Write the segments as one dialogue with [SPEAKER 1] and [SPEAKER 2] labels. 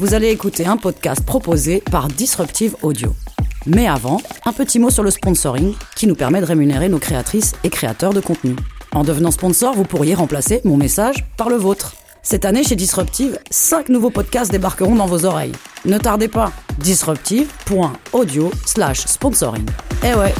[SPEAKER 1] vous allez écouter un podcast proposé par Disruptive Audio. Mais avant, un petit mot sur le sponsoring qui nous permet de rémunérer nos créatrices et créateurs de contenu. En devenant sponsor, vous pourriez remplacer mon message par le vôtre. Cette année, chez Disruptive, 5 nouveaux podcasts débarqueront dans vos oreilles. Ne tardez pas, disruptive.audio slash sponsoring. Eh ouais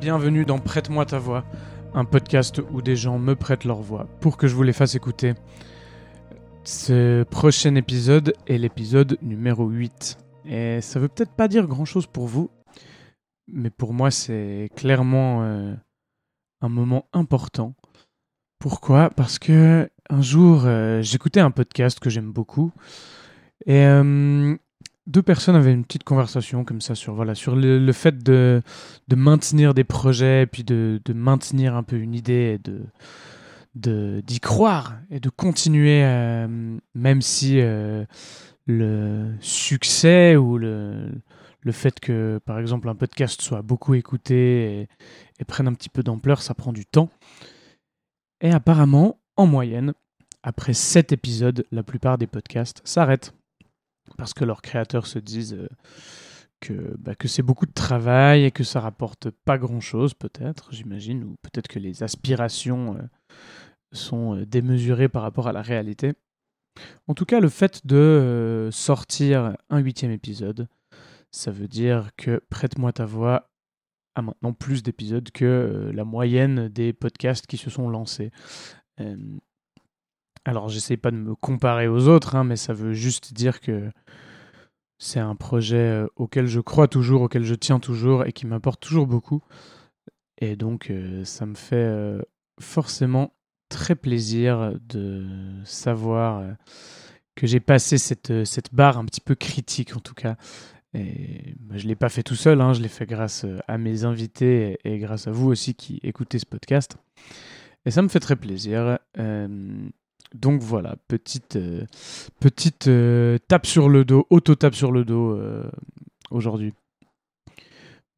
[SPEAKER 2] bienvenue dans Prête-moi ta voix, un podcast où des gens me prêtent leur voix pour que je vous les fasse écouter. Ce prochain épisode est l'épisode numéro 8. Et ça veut peut-être pas dire grand-chose pour vous, mais pour moi c'est clairement euh, un moment important. Pourquoi? Parce que un jour euh, j'écoutais un podcast que j'aime beaucoup et euh, deux personnes avaient une petite conversation comme ça sur, voilà, sur le, fait de, maintenir des projets, et puis de, maintenir un peu une idée, et de d'y croire et de continuer, euh, même si euh, le succès ou le, fait que, par exemple, un podcast soit beaucoup écouté et, et prenne un petit peu d'ampleur, ça prend du temps. Et apparemment, en moyenne, après sept épisodes, la plupart des podcasts s'arrêtent parce que leurs créateurs se disent euh, que, bah, que c'est beaucoup de travail et que ça rapporte pas grand-chose, peut-être, j'imagine, ou peut-être que les aspirations euh, sont euh, démesurées par rapport à la réalité. En tout cas, le fait de sortir un huitième épisode, ça veut dire que Prête-moi ta voix a maintenant plus d'épisodes que la moyenne des podcasts qui se sont lancés. Alors, j'essaie pas de me comparer aux autres, hein, mais ça veut juste dire que c'est un projet euh, auquel je crois toujours, auquel je tiens toujours et qui m'apporte toujours beaucoup. Et donc, euh, ça me fait euh, forcément très plaisir de savoir que j'ai passé cette, barre un petit peu critique, en tout cas. Et bah, je ne l'ai pas fait tout seul, hein, je l'ai fait grâce à mes invités et, grâce à vous aussi qui écoutez ce podcast. Et ça me fait très plaisir. Donc voilà, petite, euh, petite euh, tape sur le dos, auto-tape sur le dos euh, aujourd'hui.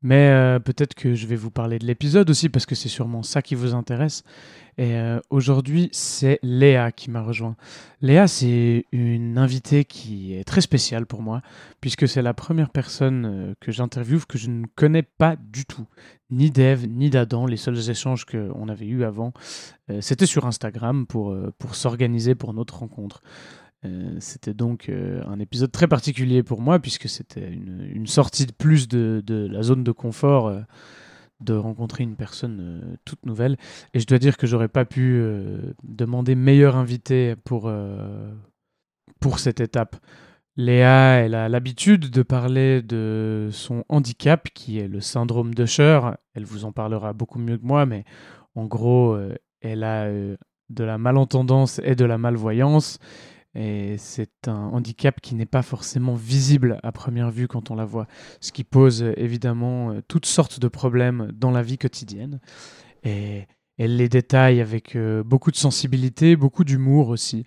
[SPEAKER 2] Mais peut-être que je vais vous parler de l'épisode aussi parce que c'est sûrement ça qui vous intéresse. Et aujourd'hui, c'est Léa qui m'a rejoint. Léa, c'est une invitée qui est très spéciale pour moi puisque c'est la première personne que j'interviewe que je ne connais pas du tout ni d'Eve ni d'Adam. Les seuls échanges qu'on avait eus avant, euh, c'était sur Instagram pour, euh, pour s'organiser pour notre rencontre. Euh, c'était donc un épisode très particulier pour moi puisque c'était une, sortie de plus de, la zone de confort de rencontrer une personne toute nouvelle. Et je dois dire que j'aurais pas pu demander meilleur invité pour, pour cette étape. Léa, elle a l'habitude de parler de son handicap, qui est le syndrome de Usher. Elle vous en parlera beaucoup mieux que moi, mais en gros, euh, elle a euh, de la malentendance et de la malvoyance. Et c'est un handicap qui n'est pas forcément visible à première vue quand on la voit, ce qui pose évidemment euh, toutes sortes de problèmes dans la vie quotidienne. Et elle les détaille avec beaucoup de sensibilité, beaucoup d'humour aussi.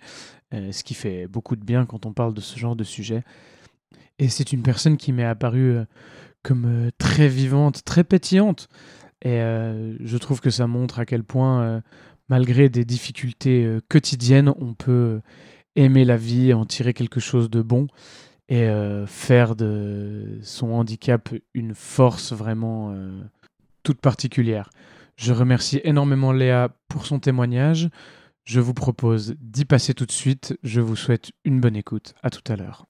[SPEAKER 2] Euh, ce qui fait beaucoup de bien quand on parle de ce genre de sujet. Et c'est une personne qui m'est apparue euh, comme euh, très vivante, très pétillante. Et je trouve que ça montre à quel point, malgré des difficultés quotidiennes, on peut aimer la vie, en tirer quelque chose de bon et faire de son handicap une force vraiment toute particulière. Je remercie énormément Léa pour son témoignage. Je vous propose d'y passer tout de suite. Je vous souhaite une bonne écoute. À tout à l'heure.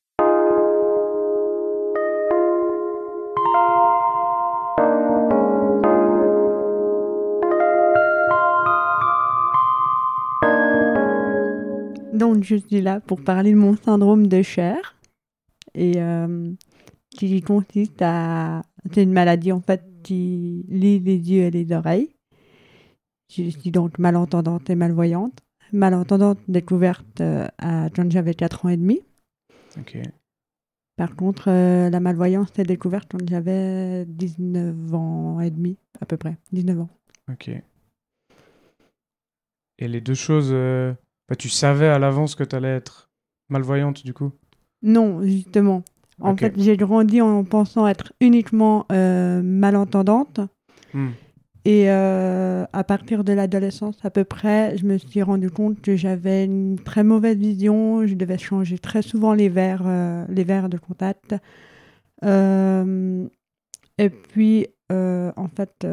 [SPEAKER 3] Donc, je suis là pour parler de mon syndrome de chair. Et euh, qui consiste à. C'est une maladie en fait qui lie les yeux et les oreilles. Je suis donc malentendante et malvoyante. Malentendante découverte euh, à, quand j'avais 4 ans et demi.
[SPEAKER 2] Ok.
[SPEAKER 3] Par contre, euh, la malvoyance est découverte quand j'avais 19 ans et demi, à peu près. 19 ans.
[SPEAKER 2] Ok. Et les deux choses. euh, bah, tu savais à l'avance que tu allais être malvoyante, du coup
[SPEAKER 3] Non, justement. En fait, j'ai grandi en pensant être uniquement euh, malentendante.
[SPEAKER 2] Hmm.
[SPEAKER 3] Et euh, à partir de l'adolescence à peu près, je me suis rendu compte que j'avais une très mauvaise vision. Je devais changer très souvent les verres, euh, les verres de contact. Et puis, en fait,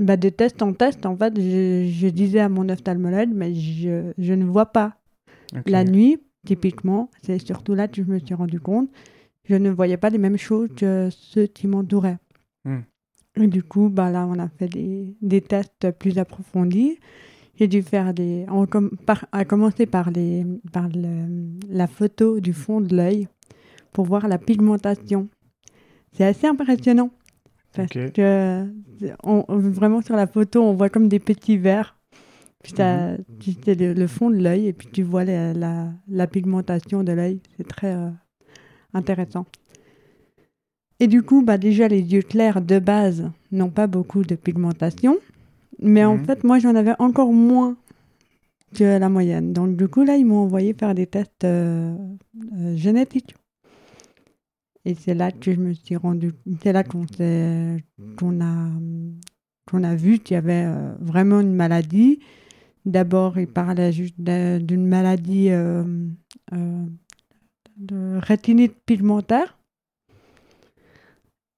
[SPEAKER 3] bah, de test en test, en fait, je, je disais à mon ophtalmologue, mais je, je ne vois pas. La nuit, typiquement, c'est surtout là que je me suis rendu compte, je ne voyais pas les mêmes choses que ceux qui m'entouraient.
[SPEAKER 2] Hmm.
[SPEAKER 3] Et du coup, bah là, on a fait des, des tests plus approfondis. J'ai dû faire des. On com- par- à commencer par, les, par le- la photo du fond de l'œil pour voir la pigmentation. C'est assez impressionnant. Parce que on- vraiment sur la photo, on voit comme des petits verres. Puis t'as- c'est le, le fond de l'œil et puis tu vois la, la, la pigmentation de l'œil. C'est très euh, intéressant. Et du coup, bah déjà, les yeux clairs de base n'ont pas beaucoup de pigmentation. Mais en
[SPEAKER 2] Mhm.
[SPEAKER 3] fait, moi, j'en avais encore moins que la moyenne. Donc, du coup, là, ils m'ont envoyé faire des tests euh, euh, génétiques. Et c'est là que je me suis rendu. C'est là qu'on a, qu'on a vu qu'il y avait euh, vraiment une maladie. D'abord, ils parlaient juste d'une maladie euh, euh, de rétinite pigmentaire.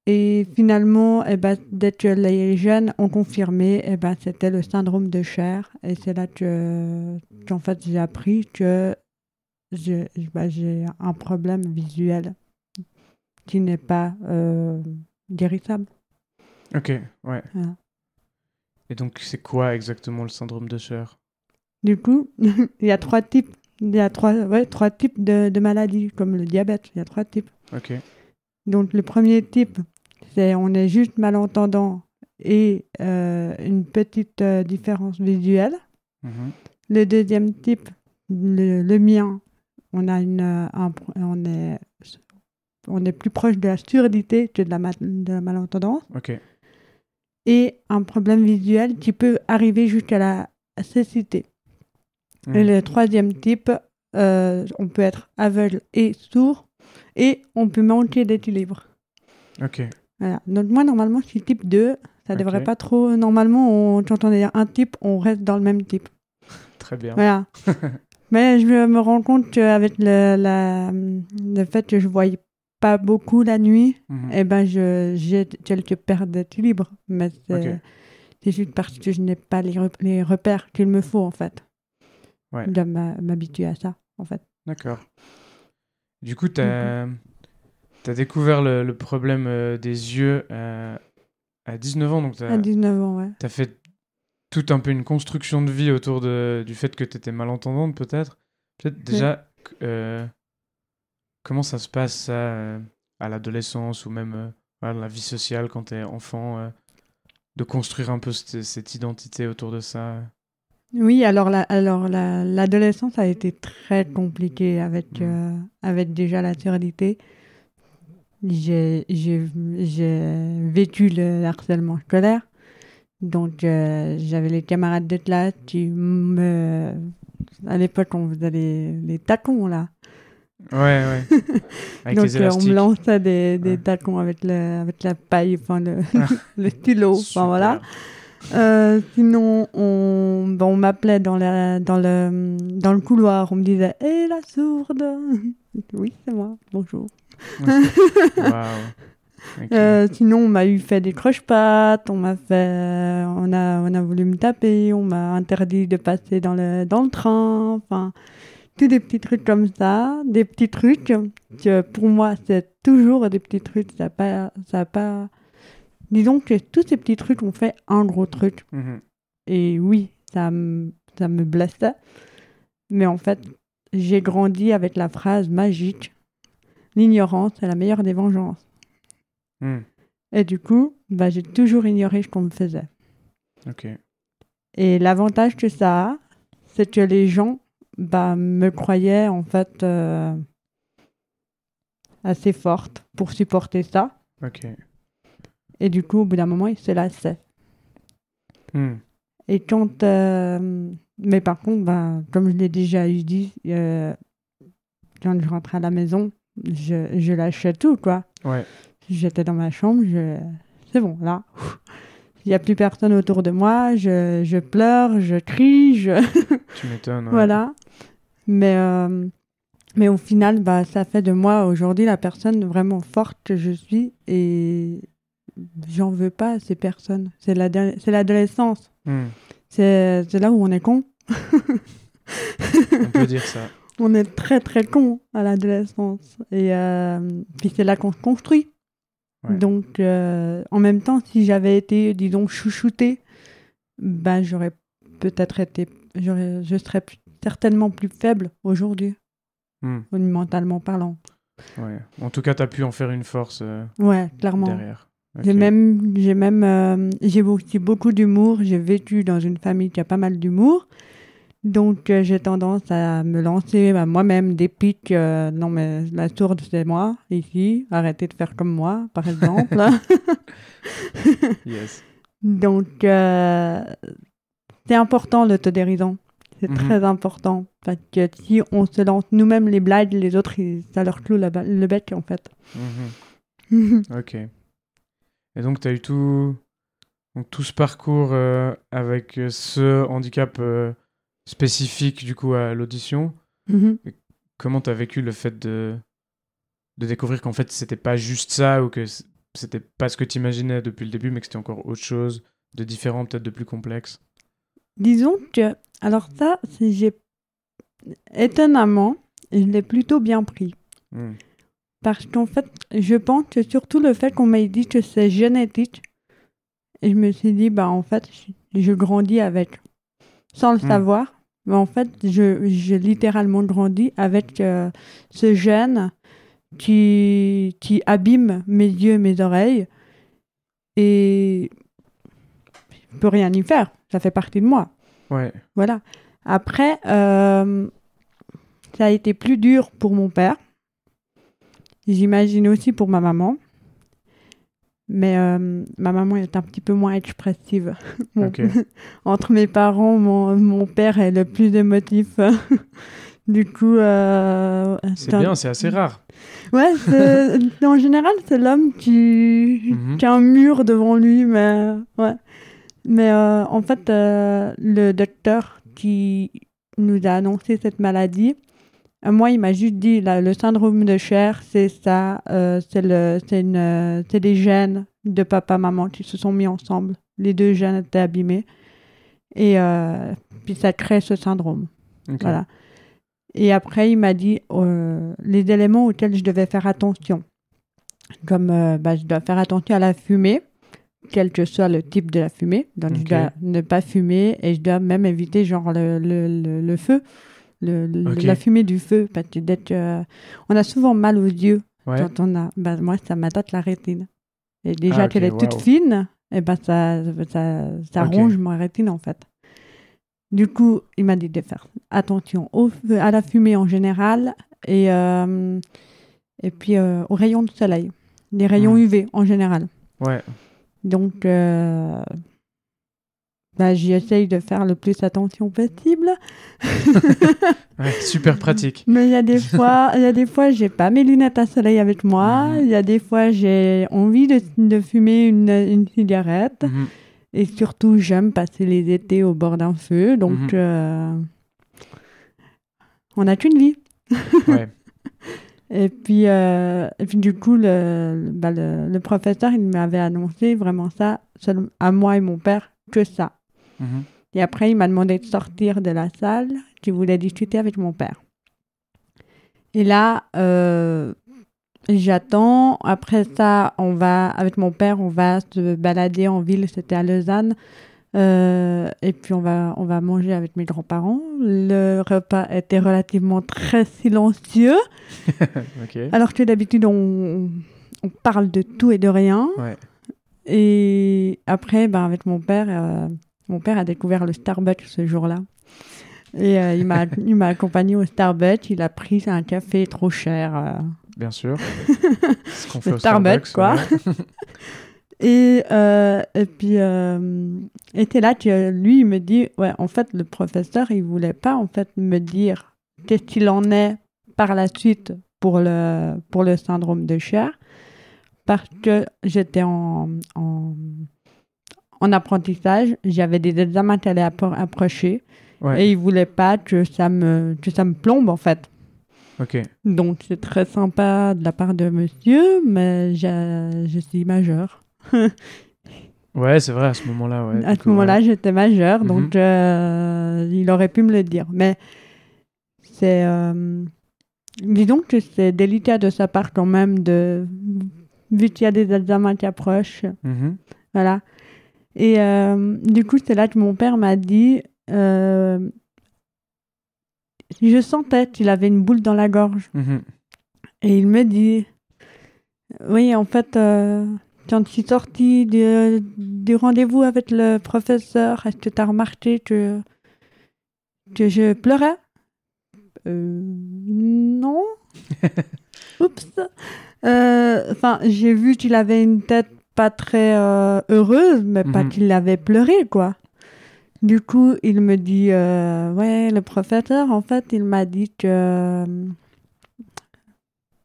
[SPEAKER 3] Et finalement, eh ben, dès que les jeunes ont confirmé, eh ben, c'était le syndrome de chair. Et c'est là que, qu'en fait, j'ai appris que bah, j'ai un problème visuel qui n'est pas euh, guérissable.
[SPEAKER 2] Ok, ouais.
[SPEAKER 3] Voilà.
[SPEAKER 2] Et donc, c'est quoi exactement le syndrome de Cher
[SPEAKER 3] Du coup, il y a trois types. Il y a trois, ouais, trois types de, de maladies, comme le diabète. Il y a trois types.
[SPEAKER 2] Ok.
[SPEAKER 3] Donc, le premier type, c'est on est juste malentendant et euh, une petite euh, différence visuelle.
[SPEAKER 2] Mhm.
[SPEAKER 3] Le deuxième type, le, le mien, on, a une, un on, est, on est plus proche de la surdité que de la, ma- de la malentendance. Et un problème visuel qui peut arriver jusqu'à la cécité.
[SPEAKER 2] Hmm.
[SPEAKER 3] Et le troisième type, euh, on peut être aveugle et sourd et on peut manquer d'équilibre.
[SPEAKER 2] Ok.
[SPEAKER 3] Voilà. Donc moi, normalement, je suis type 2. Ça
[SPEAKER 2] Ok.
[SPEAKER 3] devrait pas trop... Normalement, on, quand on est un type, on reste dans le même type.
[SPEAKER 2] Très bien.
[SPEAKER 3] Voilà. Mais je me rends compte qu'avec le, la, le fait que je ne voyais pas beaucoup la nuit,
[SPEAKER 2] Mhm.
[SPEAKER 3] eh ben je, j'ai quelques pertes d'équilibre. Mais c'est, juste parce que je n'ai pas les, rep- les repères qu'il me faut, en fait.
[SPEAKER 2] Ouais.
[SPEAKER 3] Je m'habituer à ça, en fait.
[SPEAKER 2] D'accord. Du coup, tu as, découvert le, le problème euh, des yeux euh, à 19 ans, donc tu
[SPEAKER 3] À
[SPEAKER 2] as,
[SPEAKER 3] 19 ans, ouais.
[SPEAKER 2] fait tout un peu une construction de vie autour de, du fait que tu étais malentendante, peut-être. Peut-être déjà, euh, comment ça se passe, ça, euh, à l'adolescence ou même euh, voilà, la vie sociale quand tu es enfant, euh, de construire un peu cette, cette identité autour de ça?
[SPEAKER 3] Oui, alors la, alors la, l'adolescence a été très compliquée avec,
[SPEAKER 2] Mm.
[SPEAKER 3] euh, avec déjà la surdité. J'ai, j'ai, j'ai vécu le harcèlement scolaire. Donc, euh, j'avais les camarades de classe qui me... À l'époque, on faisait les, les tacons, là.
[SPEAKER 2] Ouais, ouais. Avec
[SPEAKER 3] Donc,
[SPEAKER 2] les
[SPEAKER 3] euh, on me lançait des, des
[SPEAKER 2] Ouais.
[SPEAKER 3] tacons avec, le, avec la paille, enfin, le, le stylo. Enfin, voilà. Euh, sinon, on, ben, on m'appelait dans, la, dans, le, dans le couloir. On me disait Hé, la sourde Oui, c'est moi. Bonjour.
[SPEAKER 2] Waouh. Ok.
[SPEAKER 3] Euh, sinon, on m'a eu fait des croche-pattes, on m'a fait, on a, on a voulu me taper, on m'a interdit de passer dans le, dans le train, enfin, tous des petits trucs comme ça, des petits trucs que pour moi, c'est toujours des petits trucs, ça pas, ça pas, disons que tous ces petits trucs ont fait un gros truc.
[SPEAKER 2] Mhm.
[SPEAKER 3] Et oui, ça, me- ça me blessait. Mais en fait, j'ai grandi avec la phrase magique L'ignorance est la meilleure des vengeances.
[SPEAKER 2] Mhm.
[SPEAKER 3] Et du coup, bah, j'ai toujours ignoré ce qu'on me faisait.
[SPEAKER 2] Ok.
[SPEAKER 3] Et l'avantage que ça a, c'est que les gens bah, me croyaient en fait euh, assez forte pour supporter ça.
[SPEAKER 2] Ok.
[SPEAKER 3] Et du coup, au bout d'un moment, ils se lassaient.
[SPEAKER 2] Mhm.
[SPEAKER 3] Et quand. euh, Mais par contre, ben, comme je l'ai déjà eu dit, euh, quand je rentrais à la maison, je, je lâchais tout, quoi.
[SPEAKER 2] Ouais.
[SPEAKER 3] J'étais dans ma chambre, je... c'est bon, là. Il n'y a plus personne autour de moi, je, je pleure, je crie, je...
[SPEAKER 2] Tu m'étonnes. ouais.
[SPEAKER 3] voilà. Mais, euh, mais au final, bah, ça fait de moi aujourd'hui la personne vraiment forte que je suis et j'en veux pas à ces personnes. C'est l'ado- c'est l'adolescence. C'est c'est là où on est con.
[SPEAKER 2] On peut dire ça.
[SPEAKER 3] On est très très con à l'adolescence. Et euh, puis c'est là qu'on se construit.
[SPEAKER 2] Ouais.
[SPEAKER 3] Donc euh, en même temps, si j'avais été, disons, chouchoutée, ben j'aurais peut-être été, j'aurais, je serais plus- certainement plus faible aujourd'hui,
[SPEAKER 2] Mhm.
[SPEAKER 3] mentalement parlant.
[SPEAKER 2] Ouais. En tout cas, tu as pu en faire une force euh,
[SPEAKER 3] Ouais, clairement.
[SPEAKER 2] derrière.
[SPEAKER 3] J'ai même, j'ai même, euh, j'ai aussi beaucoup d'humour. J'ai vécu dans une famille qui a pas mal d'humour. Donc, euh, j'ai tendance à me lancer moi-même des pics. euh, non, mais la sourde, c'est moi, ici. Arrêtez de faire comme moi, par exemple.
[SPEAKER 2] Yes.
[SPEAKER 3] Donc, euh, c'est important l'autodérision. C'est
[SPEAKER 2] Mhm.
[SPEAKER 3] très important. Parce que si on se lance nous-mêmes les blagues, les autres, ils- ça leur cloue la le bec, en fait.
[SPEAKER 2] Mhm. Ok. Et donc, tu as eu tout, donc, tout ce parcours avec ce handicap spécifique, du coup, à l'audition.
[SPEAKER 3] Mhm.
[SPEAKER 2] Comment tu as vécu le fait de, de découvrir qu'en fait, c'était pas juste ça ou que c'était pas ce que tu imaginais depuis le début, mais que c'était encore autre chose, de différent, peut-être de plus complexe?
[SPEAKER 3] Disons que, alors ça, j'ai étonnamment, je l'ai plutôt bien pris.
[SPEAKER 2] Hmm.
[SPEAKER 3] Parce qu'en fait, je pense que surtout le fait qu'on m'ait dit que c'est génétique, et je me suis dit, bah en fait, je, je grandis avec, sans le
[SPEAKER 2] Hmm.
[SPEAKER 3] savoir. Mais en fait, j'ai littéralement grandi avec euh, ce gène qui, qui abîme mes yeux et mes oreilles. Et je peux rien y faire. Ça fait partie de moi.
[SPEAKER 2] Ouais.
[SPEAKER 3] Voilà. Après, euh, ça a été plus dur pour mon père. J'imagine aussi pour ma maman. Mais euh, ma maman est un petit peu moins expressive. Entre mes parents, mon, mon père est le plus émotif. du coup, euh,
[SPEAKER 2] C'est bien, c'est assez rare.
[SPEAKER 3] Ouais, en général, c'est l'homme qui,
[SPEAKER 2] Mhm.
[SPEAKER 3] qui a un mur devant lui, mais ouais. Mais euh, en fait, le docteur qui nous a annoncé cette maladie, moi, il m'a juste dit là, le syndrome de Cher, c'est ça, euh, c'est le, euh, c'est des gènes de papa maman qui se sont mis ensemble. Les deux gènes étaient abîmés et euh, puis ça crée ce syndrome. Voilà. Et après, il m'a dit euh, les éléments auxquels je devais faire attention. Comme euh, bah, je dois faire attention à la fumée, quel que soit le type de la fumée. Donc, je dois ne pas fumer et je dois même éviter genre le, le, le, le feu, le, la fumée du feu. Parce que dès que- on a souvent mal aux yeux
[SPEAKER 2] Ouais.
[SPEAKER 3] quand on a. Bah, moi, ça m'attaque la rétine. Et déjà
[SPEAKER 2] Ah,
[SPEAKER 3] qu'elle est toute fine, et ben ça, ça, ça ronge ma rétine en fait. Du coup, il m'a dit de faire attention au feu- à la fumée en général et, euh, et puis euh, aux rayons de soleil, les rayons. UV en général.
[SPEAKER 2] Ouais.
[SPEAKER 3] Donc, euh, bah, j'y essaye de faire le plus attention possible.
[SPEAKER 2] Ouais, super pratique.
[SPEAKER 3] Mais il y a des fois, il y a des fois, j'ai pas mes lunettes à soleil avec moi.
[SPEAKER 2] Mhm.
[SPEAKER 3] Il y a des fois, j'ai envie de, de fumer une, une cigarette.
[SPEAKER 2] Mhm.
[SPEAKER 3] Et surtout, j'aime passer les étés au bord d'un feu. Donc,
[SPEAKER 2] Mhm.
[SPEAKER 3] euh, on n'a qu'une vie.
[SPEAKER 2] Ouais.
[SPEAKER 3] Et puis, euh, et puis du coup, le, bah, le, le professeur, il m'avait annoncé vraiment ça, seul- à moi et mon père, que ça. Et après, il m'a demandé de sortir de la salle. Je voulais discuter avec mon père. Et là, euh, j'attends. Après ça, on va, avec mon père, on va se balader en ville. C'était à Lausanne. Euh, et puis, on va, on va manger avec mes grands-parents. Le repas était relativement très silencieux. Alors que d'habitude, on, on parle de tout et de rien.
[SPEAKER 2] Ouais.
[SPEAKER 3] Et après, ben, avec mon père, euh, mon père a découvert le Starbucks ce jour-là. Et euh, il m'a il m'a accompagné au Starbucks. Il a pris un café trop cher. euh.
[SPEAKER 2] Bien sûr. Ce qu'on fait au
[SPEAKER 3] Starbucks,
[SPEAKER 2] Starbucks,
[SPEAKER 3] quoi.
[SPEAKER 2] ouais.
[SPEAKER 3] Et, euh, et puis, euh, c'est là lui, il me dit, ouais, en fait, le professeur, il voulait pas, en fait, me dire qu'est-ce qu'il en est par la suite pour le, pour le syndrome de Cher, parce que j'étais en, en, en apprentissage, j'avais des examens qui allaient appro- approcher,
[SPEAKER 2] Ouais.
[SPEAKER 3] et il voulait pas que ça me, que ça me plombe, en fait.
[SPEAKER 2] Ok.
[SPEAKER 3] Donc, c'est très sympa de la part de monsieur, mais je suis majeure.
[SPEAKER 2] Ouais, c'est vrai, à ce moment-là. Ouais,
[SPEAKER 3] à ce moment-là,
[SPEAKER 2] ouais.
[SPEAKER 3] j'étais majeure,
[SPEAKER 2] Mhm.
[SPEAKER 3] donc euh, il aurait pu me le dire. Mais c'est. euh, disons que c'est délicat de sa part quand même, de, vu qu'il y a des examens qui approchent.
[SPEAKER 2] Mhm.
[SPEAKER 3] Voilà. Et euh, du coup, c'est là que mon père m'a dit. euh, je sentais qu'il avait une boule dans la gorge.
[SPEAKER 2] Mhm.
[SPEAKER 3] Et il me dit Oui, en fait, euh, quand je suis sortie du, du rendez-vous avec le professeur, est-ce que tu as remarqué que, que je pleurais? Euh, Non. Oups. Enfin, j'ai vu qu'il avait une tête pas très euh, heureuse, mais pas
[SPEAKER 2] Mhm.
[SPEAKER 3] qu'il avait pleuré, quoi. Du coup, il me dit euh, Ouais, le professeur, en fait, il m'a dit que. euh,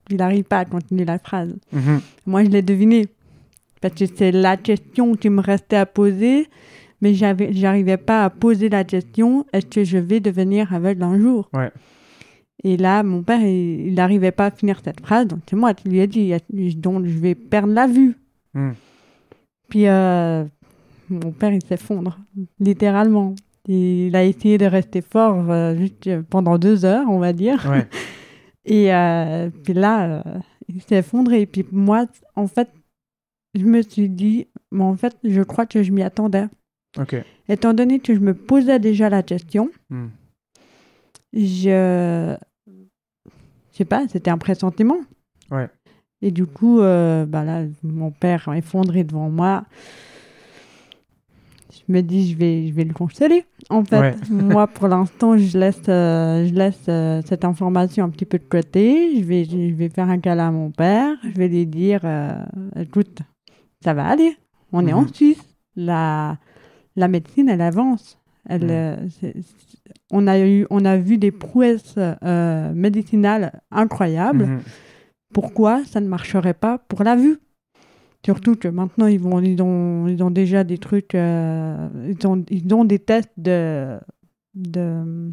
[SPEAKER 3] il n'arrive pas à continuer la phrase.
[SPEAKER 2] Mhm.
[SPEAKER 3] Moi, je l'ai deviné. Parce que c'est la question qui me restait à poser, mais j'avais, j'arrivais pas à poser la question est-ce que je vais devenir aveugle un jour?
[SPEAKER 2] Ouais.
[SPEAKER 3] Et là, mon père, il il n'arrivait pas à finir cette phrase, donc c'est moi qui lui ai dit donc je vais perdre la vue.
[SPEAKER 2] Mm.
[SPEAKER 3] Puis euh, mon père, il s'effondre, littéralement. Il a essayé de rester fort euh, juste pendant deux heures, on va dire.
[SPEAKER 2] Ouais.
[SPEAKER 3] Et euh, puis là, euh, il s'est effondré. Et puis moi, en fait, je me suis dit, mais en fait, je crois que je m'y attendais.
[SPEAKER 2] Ok.
[SPEAKER 3] Étant donné que je me posais déjà la question,
[SPEAKER 2] Mm.
[SPEAKER 3] je. Je sais pas, c'était un pressentiment.
[SPEAKER 2] Ouais.
[SPEAKER 3] Et du coup, euh, bah là, mon père effondré devant moi. Je me dis, je vais, je vais le consoler. En fait,
[SPEAKER 2] Ouais.
[SPEAKER 3] moi, pour l'instant, je laisse, euh, je laisse euh, cette information un petit peu de côté. Je vais, je vais faire un câlin à mon père. Je vais lui dire, écoute, ça va aller. On est en
[SPEAKER 2] Mhm.
[SPEAKER 3] Suisse. La, la médecine, elle avance. Elle, on, a eu, on a vu des prouesses médicinales incroyables
[SPEAKER 2] Mhm.
[SPEAKER 3] Pourquoi ça ne marcherait pas pour la vue Surtout que maintenant, ils, vont, ils, ont, ils ont déjà des trucs, euh, ils, ont, ils ont des tests de, de,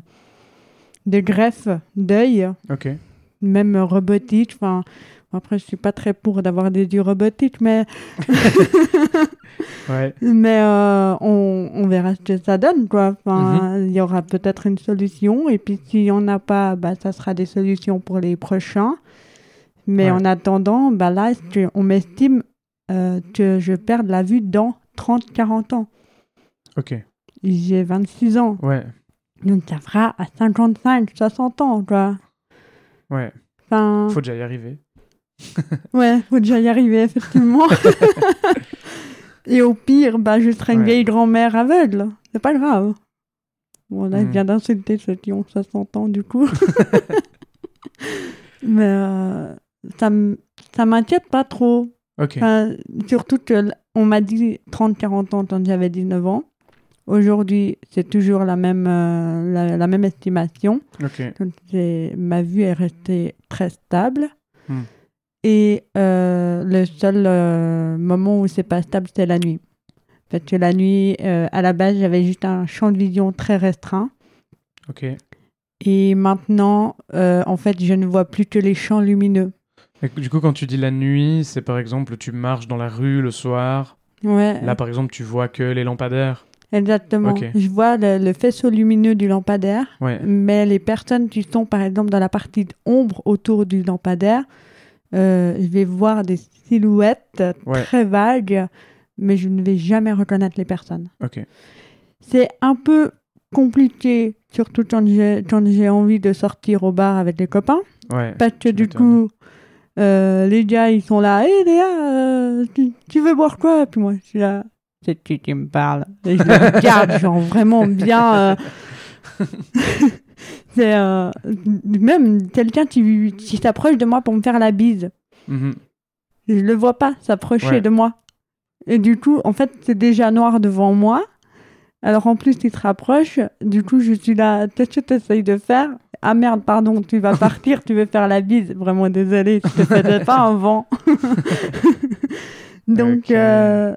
[SPEAKER 3] de greffe d'œil,
[SPEAKER 2] Ok.
[SPEAKER 3] même robotique. Enfin, après, je suis pas très pour d'avoir des yeux robotiques, mais,
[SPEAKER 2] Ouais.
[SPEAKER 3] mais euh, on, on verra ce que ça donne. Quoi. Enfin, Il y aura peut-être une solution, et puis s'il n'y en a pas, bah, ça sera des solutions pour les prochains. Mais
[SPEAKER 2] Ouais.
[SPEAKER 3] en attendant, bah là, on m'estime euh, que je perds la vue dans 30-40 ans.
[SPEAKER 2] Ok.
[SPEAKER 3] J'ai 26 ans,
[SPEAKER 2] Ouais.
[SPEAKER 3] donc ça fera à 55, 60 ans, quoi.
[SPEAKER 2] Ouais.
[SPEAKER 3] Enfin,
[SPEAKER 2] Faut déjà y arriver.
[SPEAKER 3] ouais, faut déjà y arriver, effectivement. Et au pire, bah, je serai une
[SPEAKER 2] Ouais.
[SPEAKER 3] vieille grand-mère aveugle. C'est pas grave. Bon, là, je
[SPEAKER 2] Mm.
[SPEAKER 3] viens d'insulter ceux qui ont 60 ans, du coup. Mais euh, ça ça m'inquiète pas trop. Enfin, surtout que on m'a dit 30-40 ans quand j'avais 19 ans. Aujourd'hui, c'est toujours la même, euh, la, la même estimation. Donc, ma vue est restée très stable.
[SPEAKER 2] Hmm.
[SPEAKER 3] Et euh, le seul euh, moment où c'est pas stable, c'est la nuit. Parce que la nuit, à la base, j'avais juste un champ de vision très restreint. Et maintenant, en fait, je ne vois plus que les champs lumineux.
[SPEAKER 2] Et du coup, quand tu dis la nuit, c'est par exemple, tu marches dans la rue le soir.
[SPEAKER 3] Ouais.
[SPEAKER 2] Là, par exemple, tu vois que les lampadaires.
[SPEAKER 3] Exactement. Je vois le, le faisceau lumineux du lampadaire,
[SPEAKER 2] Ouais.
[SPEAKER 3] mais les personnes qui sont, par exemple, dans la partie ombre autour du lampadaire, euh, je vais voir des silhouettes
[SPEAKER 2] Ouais.
[SPEAKER 3] très vagues, mais je ne vais jamais reconnaître les personnes. C'est un peu compliqué, surtout quand j'ai envie de sortir au bar avec les copains,
[SPEAKER 2] Ouais.
[SPEAKER 3] parce que du coup, euh, les gars, ils sont là, hé Léa, euh, tu, tu veux boire quoi? Puis moi, je suis là, c'est qui qui me parle Et je les regarde, genre vraiment bien. euh, c'est euh, même quelqu'un qui, qui s'approche de moi pour me faire la bise.
[SPEAKER 2] Mhm.
[SPEAKER 3] Je le vois pas s'approcher
[SPEAKER 2] Ouais.
[SPEAKER 3] de moi. Et du coup, en fait, c'est déjà noir devant moi. Alors en plus, il se rapproche. Du coup, je suis là. Qu'est-ce que tu essayes de faire? Ah merde, pardon, tu vas partir, tu veux faire la bise. Vraiment désolé, je te faisais pas un vent. Donc, euh,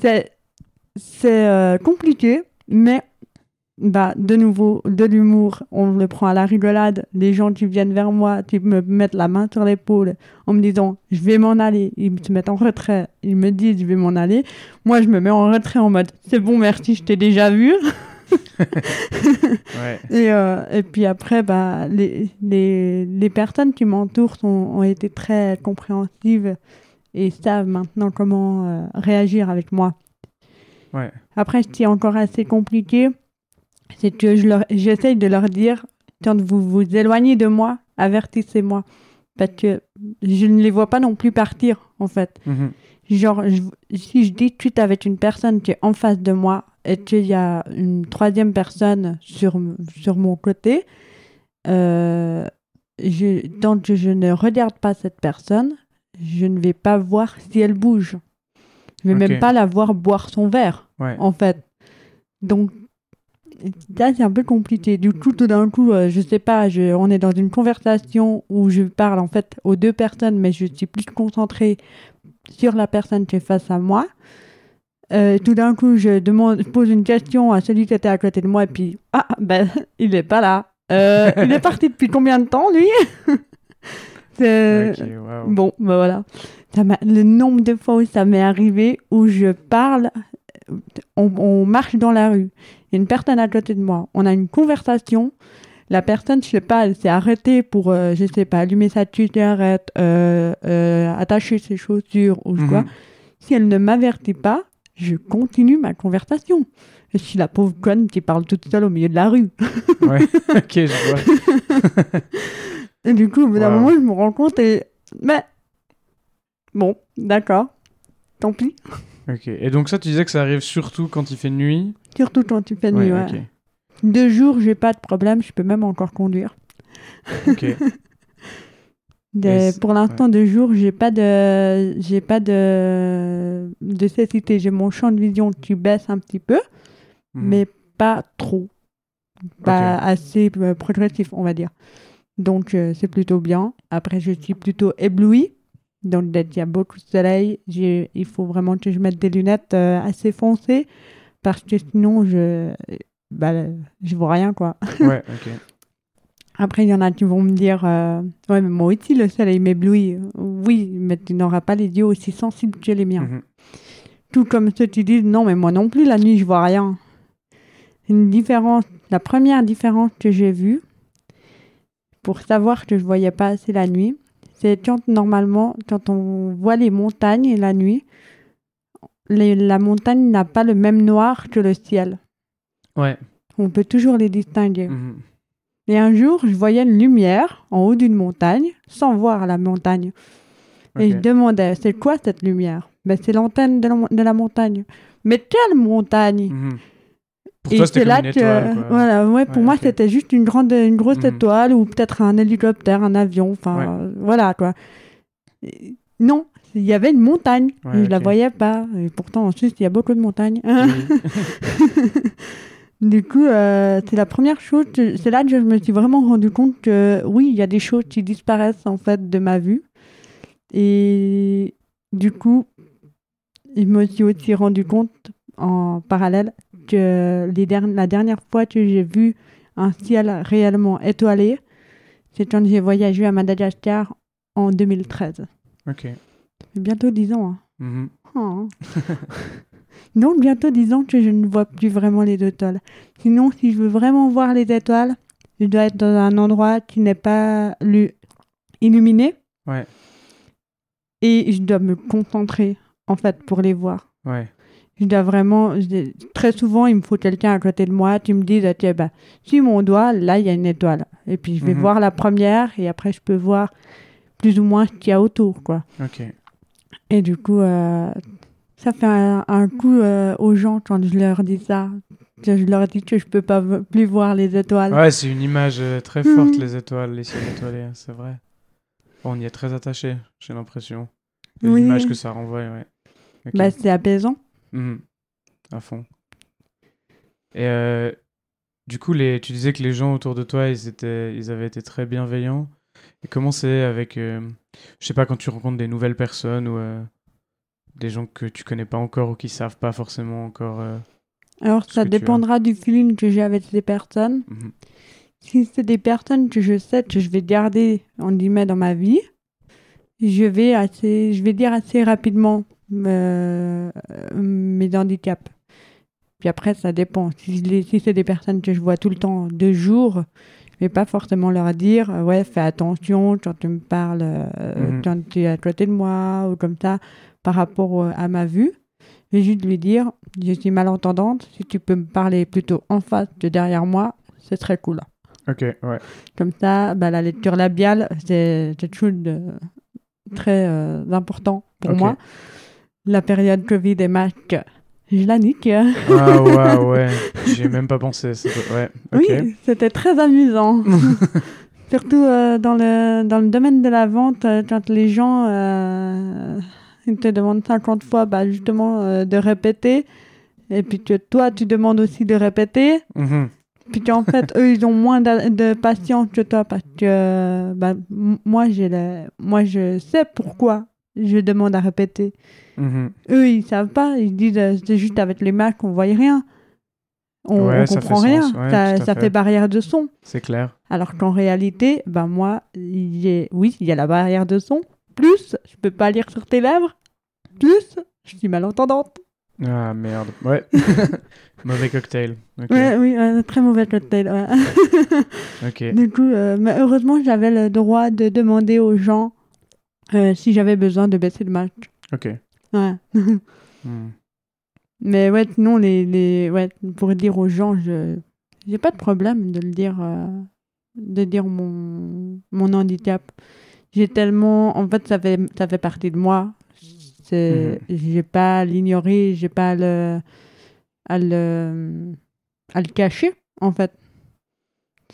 [SPEAKER 3] c'est c'est euh, compliqué, mais bah, de nouveau, de l'humour, on le prend à la rigolade. Les gens qui viennent vers moi, qui me mettent la main sur l'épaule en me disant je vais m'en aller, ils se mettent en retrait, ils me disent je vais m'en aller. Moi, je me mets en retrait en mode c'est bon, merci, je t'ai déjà vu.
[SPEAKER 2] Ouais.
[SPEAKER 3] Et, euh, et puis après, bah, les, les, les personnes qui m'entourent ont été très compréhensives et savent maintenant comment euh, réagir avec moi.
[SPEAKER 2] Ouais.
[SPEAKER 3] Après, ce qui est encore assez compliqué, c'est que je j'essaye de leur dire quand vous vous éloignez de moi, avertissez-moi. Parce que je ne les vois pas non plus partir, en fait.
[SPEAKER 2] Mhm.
[SPEAKER 3] Genre, je- si je discute avec une personne qui est en face de moi et qu'il y a une troisième personne sur, sur mon côté, euh, je, tant que je ne regarde pas cette personne, je ne vais pas voir si elle bouge. Je vais
[SPEAKER 2] Ok.
[SPEAKER 3] même pas la voir boire son verre,
[SPEAKER 2] Ouais.
[SPEAKER 3] en fait. Donc, là, c'est un peu compliqué. Du coup, tout d'un coup, euh, je sais pas, je, on est dans une conversation où je parle en fait aux deux personnes, mais je suis plus concentrée sur la personne qui est face à moi. Euh, tout d'un coup, je demande, je pose une question à celui qui était à côté de moi, et puis, ah, ben, il est pas là. Euh, il est parti depuis combien de temps, lui?
[SPEAKER 2] Waouh.
[SPEAKER 3] Bon, ben voilà. Ça le nombre de fois où ça m'est arrivé, où je parle, on, on marche dans la rue, il y a une personne à côté de moi, on a une conversation, la personne, je sais pas, elle s'est arrêtée pour, euh, je sais pas, allumer sa cigarette, euh, euh, attacher ses chaussures ou
[SPEAKER 2] Mhm.
[SPEAKER 3] quoi. Si elle ne m'avertit pas, je continue ma conversation. Je suis la pauvre conne qui parle toute seule au milieu de la rue.
[SPEAKER 2] Ouais. ok, je vois.
[SPEAKER 3] Et du coup, au bout d'un
[SPEAKER 2] Wow.
[SPEAKER 3] moment, je me rends compte et. Mais. Bon, d'accord. Tant pis.
[SPEAKER 2] Ok. Et donc ça, tu disais que ça arrive surtout quand il fait nuit?
[SPEAKER 3] Surtout quand tu fais nuit, ouais.
[SPEAKER 2] ok.
[SPEAKER 3] Deux jours, j'ai pas de problème, je peux même encore conduire.
[SPEAKER 2] Ok.
[SPEAKER 3] Pour l'instant, deux jours, j'ai pas de, j'ai pas de, de cécité. J'ai mon champ de vision qui baisse un petit peu,
[SPEAKER 2] Mhm.
[SPEAKER 3] mais pas trop, pas assez euh, progressif, on va dire. Donc euh, c'est plutôt bien. Après, je suis plutôt éblouie. Donc qu'il y a beaucoup de soleil, j'ai- il faut vraiment que je mette des lunettes euh, assez foncées parce que sinon je, bah, je vois rien quoi.
[SPEAKER 2] Ouais, ok.
[SPEAKER 3] Après, il y en a qui vont me dire euh, Ouais, mais moi aussi, le soleil m'éblouit. Oui, mais tu n'auras pas les yeux aussi sensibles que les miens.
[SPEAKER 2] Mhm.
[SPEAKER 3] Tout comme ceux qui disent Non, mais moi non plus, la nuit, je vois rien. Une différence, la première différence que j'ai vue pour savoir que je voyais pas assez la nuit, c'est quand normalement, quand on voit les montagnes la nuit, les- la montagne n'a pas le même noir que le ciel.
[SPEAKER 2] Ouais.
[SPEAKER 3] On peut toujours les distinguer.
[SPEAKER 2] Mhm.
[SPEAKER 3] Et un jour, je voyais une lumière en haut d'une montagne, sans voir la montagne. Et je demandais, c'est quoi cette lumière? Ben, C'est l'antenne de, la, de la montagne. Mais quelle montagne?
[SPEAKER 2] Mhm. Pour
[SPEAKER 3] Et
[SPEAKER 2] toi, c'était
[SPEAKER 3] là
[SPEAKER 2] une
[SPEAKER 3] que,
[SPEAKER 2] étoile,
[SPEAKER 3] voilà, ouais, pour
[SPEAKER 2] Ouais,
[SPEAKER 3] moi, c'était juste une grande, une grosse
[SPEAKER 2] Mhm.
[SPEAKER 3] étoile ou peut-être un hélicoptère, un avion, enfin,
[SPEAKER 2] Ouais.
[SPEAKER 3] euh, voilà quoi. Et non, il y avait une montagne, je la
[SPEAKER 2] ok.
[SPEAKER 3] voyais pas. Et pourtant, en Suisse, il y a beaucoup de montagnes.
[SPEAKER 2] Oui.
[SPEAKER 3] Du coup, euh, c'est la première chose, c'est là que je me suis vraiment rendu compte que oui, il y a des choses qui disparaissent en fait de ma vue. Et du coup, je me suis aussi rendu compte en parallèle que les derni- la dernière fois que j'ai vu un ciel réellement étoilé, c'est quand j'ai voyagé à Madagascar en 2013.
[SPEAKER 2] Ok.
[SPEAKER 3] Ça fait bientôt 10 ans. hein.
[SPEAKER 2] Mhm.
[SPEAKER 3] Oh. Donc bientôt 10 ans que je ne vois plus vraiment les étoiles. Sinon, si je veux vraiment voir les étoiles, je dois être dans un endroit qui n'est pas lu- illuminé.
[SPEAKER 2] Ouais.
[SPEAKER 3] Et je dois me concentrer, en fait, pour les voir.
[SPEAKER 2] Ouais.
[SPEAKER 3] Je dois vraiment... je- Très souvent, il me faut quelqu'un à côté de moi qui me dise, ah, tiens, bah, suis mon doigt, là, il y a une étoile. Et puis, je vais
[SPEAKER 2] Mhm.
[SPEAKER 3] voir la première et après, je peux voir plus ou moins ce qu'il y a autour, quoi.
[SPEAKER 2] Ok.
[SPEAKER 3] Et du coup, euh, ça fait un, un coup euh, aux gens quand je leur dis ça. Je leur dis que je peux pas plus voir les étoiles.
[SPEAKER 2] Ouais, c'est une image euh, très
[SPEAKER 3] Mhm.
[SPEAKER 2] forte, les étoiles, les ciels étoilés, hein, c'est vrai. On y est très attaché, j'ai l'impression.
[SPEAKER 3] Oui.
[SPEAKER 2] L'image que ça renvoie, ouais.
[SPEAKER 3] Bah, c'est apaisant.
[SPEAKER 2] Mhm. À fond. Et euh, du coup, les... tu disais que les gens autour de toi, ils, étaient... ils avaient été très bienveillants. Et comment c'est avec, euh, je sais pas, quand tu rencontres des nouvelles personnes ou des gens que tu connais pas encore ou qui savent pas forcément encore. euh,
[SPEAKER 3] Alors, ça dépendra du feeling que j'ai avec ces personnes.
[SPEAKER 2] mhm.
[SPEAKER 3] Si c'est des personnes que je sais que je vais garder, en guillemets, dans ma vie, je vais, assez, je vais dire assez rapidement euh, mes handicaps. Puis après, ça dépend. Si, c'est des personnes que je vois tout le temps, deux jours, je vais pas forcément leur dire ouais, fais attention quand tu me parles, euh,
[SPEAKER 2] Mhm.
[SPEAKER 3] quand tu es à côté de moi, ou comme ça, par rapport euh, à ma vue. Je vais juste lui dire je suis malentendante, si tu peux me parler plutôt en face que derrière moi, ce serait cool.
[SPEAKER 2] Ok, ouais.
[SPEAKER 3] Comme ça, bah, la lecture labiale, c'est quelque chose de très euh, important pour moi. La période Covid et masque, je la nique.
[SPEAKER 2] Ah ouais, ouais. J'y ai même pas pensé. Ouais.
[SPEAKER 3] Oui, c'était très amusant. Surtout euh, dans, le, dans le domaine de la vente, quand les gens euh, ils te demandent 50 fois bah, justement euh, de répéter, et puis que toi tu demandes aussi de répéter,
[SPEAKER 2] Mhm.
[SPEAKER 3] puis qu'en fait eux ils ont moins de, de patience que toi parce que bah, moi, le- moi je sais pourquoi je demande à répéter.
[SPEAKER 2] Mhm.
[SPEAKER 3] Eux ils savent pas, ils disent euh, c'est juste avec les mains qu'on voit rien. On,
[SPEAKER 2] Ouais,
[SPEAKER 3] on comprend rien,
[SPEAKER 2] ouais,
[SPEAKER 3] ça,
[SPEAKER 2] fait.
[SPEAKER 3] fait barrière de son.
[SPEAKER 2] C'est clair.
[SPEAKER 3] Alors qu'en réalité, ben moi, il y a- oui, il y a la barrière de son. Plus, je peux pas lire sur tes lèvres. Plus, je suis malentendante.
[SPEAKER 2] Ah merde. Ouais. Mauvais cocktail. Ok.
[SPEAKER 3] Ouais, oui, très mauvais cocktail. ouais.
[SPEAKER 2] Ok.
[SPEAKER 3] du coup, euh, mais heureusement, j'avais le droit de demander aux gens euh, si j'avais besoin de baisser le match.
[SPEAKER 2] Ok.
[SPEAKER 3] Ouais.
[SPEAKER 2] Hmm.
[SPEAKER 3] mais ouais, les, les, ouais, pour dire aux gens, je j'ai pas de problème de le dire, euh, de dire mon, mon handicap. J'ai tellement, en fait, ça fait, ça fait partie de moi. C'est, j'ai pas à l'ignorer, j'ai pas à le, à le, à le cacher, en fait.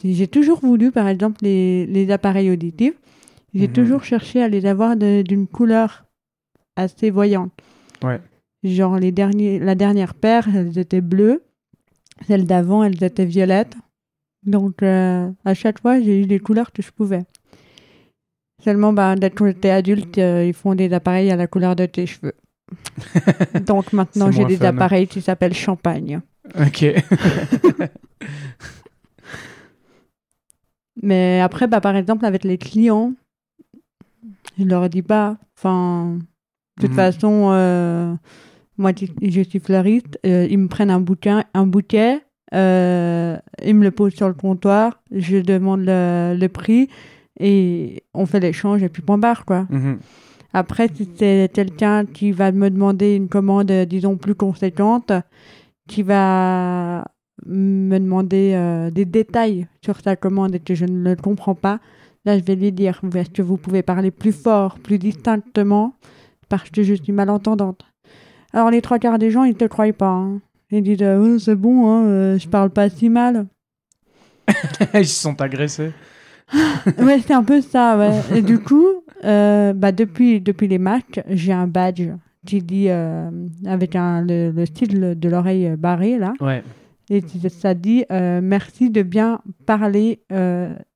[SPEAKER 3] J'ai toujours voulu, par exemple, les, les appareils auditifs. J'ai
[SPEAKER 2] Mhm.
[SPEAKER 3] toujours cherché à les avoir d'une couleur assez voyante.
[SPEAKER 2] Ouais.
[SPEAKER 3] Genre, les derniers, la dernière paire, elles étaient bleues. Celles d'avant, elles étaient violettes. Donc, euh, à chaque fois, j'ai eu les couleurs que je pouvais. Seulement, bah, dès que j'étais adulte, euh, ils font des appareils à la couleur de tes cheveux. Donc, maintenant, j'ai des
[SPEAKER 2] fun.
[SPEAKER 3] appareils qui s'appellent champagne.
[SPEAKER 2] Ok.
[SPEAKER 3] Mais après, bah, par exemple, avec les clients, je leur dis pas. Enfin, de toute
[SPEAKER 2] Mhm.
[SPEAKER 3] façon, euh, moi, je je suis fleuriste. euh, ils me prennent un bouquin, un bouquet. euh, ils me le posent sur le comptoir. Je demande le, le prix et on fait l'échange et puis point barre, quoi.
[SPEAKER 2] Mhm.
[SPEAKER 3] Après, si c'est quelqu'un qui va me demander une commande, euh, disons, plus conséquente, qui va me demander euh, des détails sur sa commande et que je ne le comprends pas, là, je vais lui dire, est-ce que vous pouvez parler plus fort, plus distinctement, parce que je suis malentendante. Alors, les trois quarts des gens, ils ne te croient pas. hein. Ils disent, euh, Ouais, c'est bon, hein, euh, je parle pas si mal.
[SPEAKER 2] Ils se sont agressés.
[SPEAKER 3] ouais, c'est un peu ça, ouais. Et du coup, euh, bah, depuis, depuis les matchs, j'ai un badge qui dit, euh, avec un, le, le style de l'oreille barrée, là,
[SPEAKER 2] Ouais.
[SPEAKER 3] et ça dit euh, merci de bien parler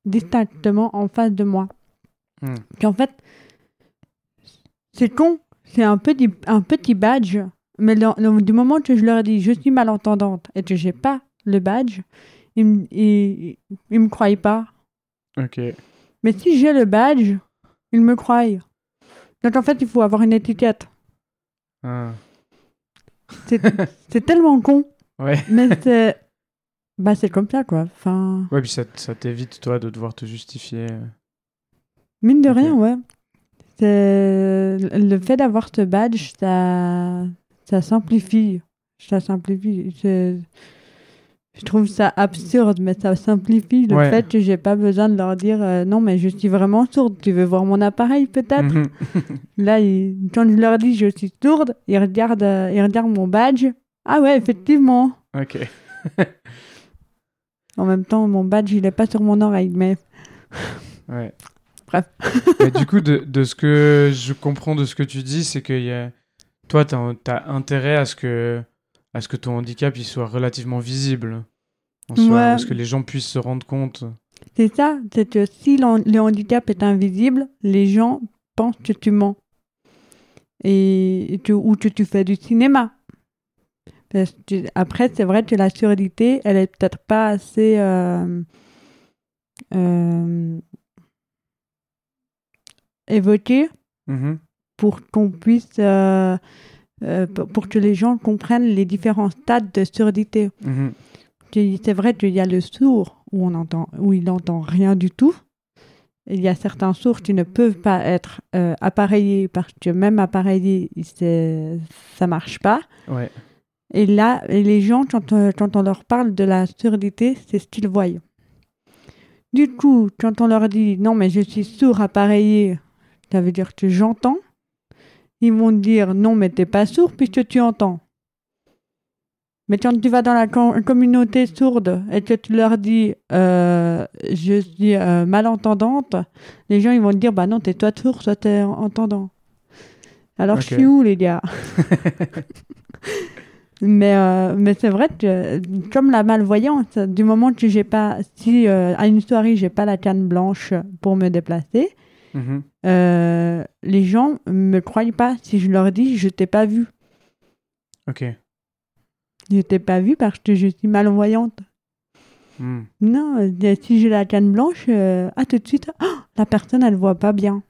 [SPEAKER 3] distinctement en face de moi.
[SPEAKER 2] Hmm.
[SPEAKER 3] Puis en fait, c'est con, c'est un petit, un petit badge, mais du moment que je leur ai dit je suis malentendante et que j'ai pas le badge, ils, me- ils, ils me croient pas.
[SPEAKER 2] Ok.
[SPEAKER 3] Mais si j'ai le badge, ils me croient. Donc en fait, il faut avoir une étiquette.
[SPEAKER 2] Ah.
[SPEAKER 3] C'est c'est tellement con,
[SPEAKER 2] Ouais.
[SPEAKER 3] mais c'est bah c'est comme ça quoi. Enfin,
[SPEAKER 2] Ouais, puis ça, ça t'évite, toi, de devoir te justifier.
[SPEAKER 3] mine de rien, ouais. C'est le fait d'avoir ce badge, ça ça simplifie, ça simplifie. Je, je trouve ça absurde, mais ça simplifie le
[SPEAKER 2] Ouais.
[SPEAKER 3] fait que j'ai pas besoin de leur dire euh, non mais je suis vraiment sourde. Tu veux voir mon appareil peut-être?
[SPEAKER 2] Mhm.
[SPEAKER 3] Là, ils- quand je leur dis je suis sourde, ils regardent, euh, ils regardent mon badge. Ah ouais, effectivement.
[SPEAKER 2] ok.
[SPEAKER 3] En même temps, mon badge, il est pas sur mon oreille, mais
[SPEAKER 2] Ouais.
[SPEAKER 3] Bref.
[SPEAKER 2] Mais du coup, de, de ce que je comprends de ce que tu dis, c'est que y a... toi, tu as, intérêt à ce, que, à ce que ton handicap il soit relativement visible. En soi,
[SPEAKER 3] Ouais.
[SPEAKER 2] Parce que les gens puissent se rendre compte.
[SPEAKER 3] c'est ça. C'est que si le handicap est invisible, les gens pensent que tu mens. Et ou que tu fais du cinéma. Parce que, après, c'est vrai que la surdité, elle est peut-être pas assez. euh, euh, évoquée
[SPEAKER 2] Mhm.
[SPEAKER 3] pour qu'on puisse euh, pour pour que les gens comprennent les différents stades de surdité.
[SPEAKER 2] Mhm.
[SPEAKER 3] C'est vrai qu'il y a le sourd où on entend où il n'entend rien du tout. Il y a certains sourds qui ne peuvent pas être euh, appareillés parce que même appareillés, ça marche pas.
[SPEAKER 2] Ouais.
[SPEAKER 3] Et là, les gens, quand, euh, quand on leur parle de la surdité, c'est ce qu'ils voient. Du coup, quand on leur dit non, mais je suis sourd appareillé, ça veut dire que j'entends. Ils vont dire non, mais t'es pas sourd puisque tu entends. Mais quand tu vas dans la com- communauté sourde et que tu leur dis euh, je suis euh, malentendante, les gens ils vont te dire bah non, t'es toi sourd, toi t'es entendant. Alors je suis où les gars Mais, euh, mais c'est vrai que, comme la malvoyance, du moment que j'ai pas, si à une soirée j'ai pas la canne blanche pour me déplacer,
[SPEAKER 2] Mhm.
[SPEAKER 3] euh, les gens me croient pas si je leur dis je t'ai pas vu.
[SPEAKER 2] Ok.
[SPEAKER 3] Je t'ai pas vu parce que je suis malvoyante.
[SPEAKER 2] Hmm.
[SPEAKER 3] Non, euh, si j'ai la canne blanche, euh, ah tout de suite, oh, la personne elle voit pas bien.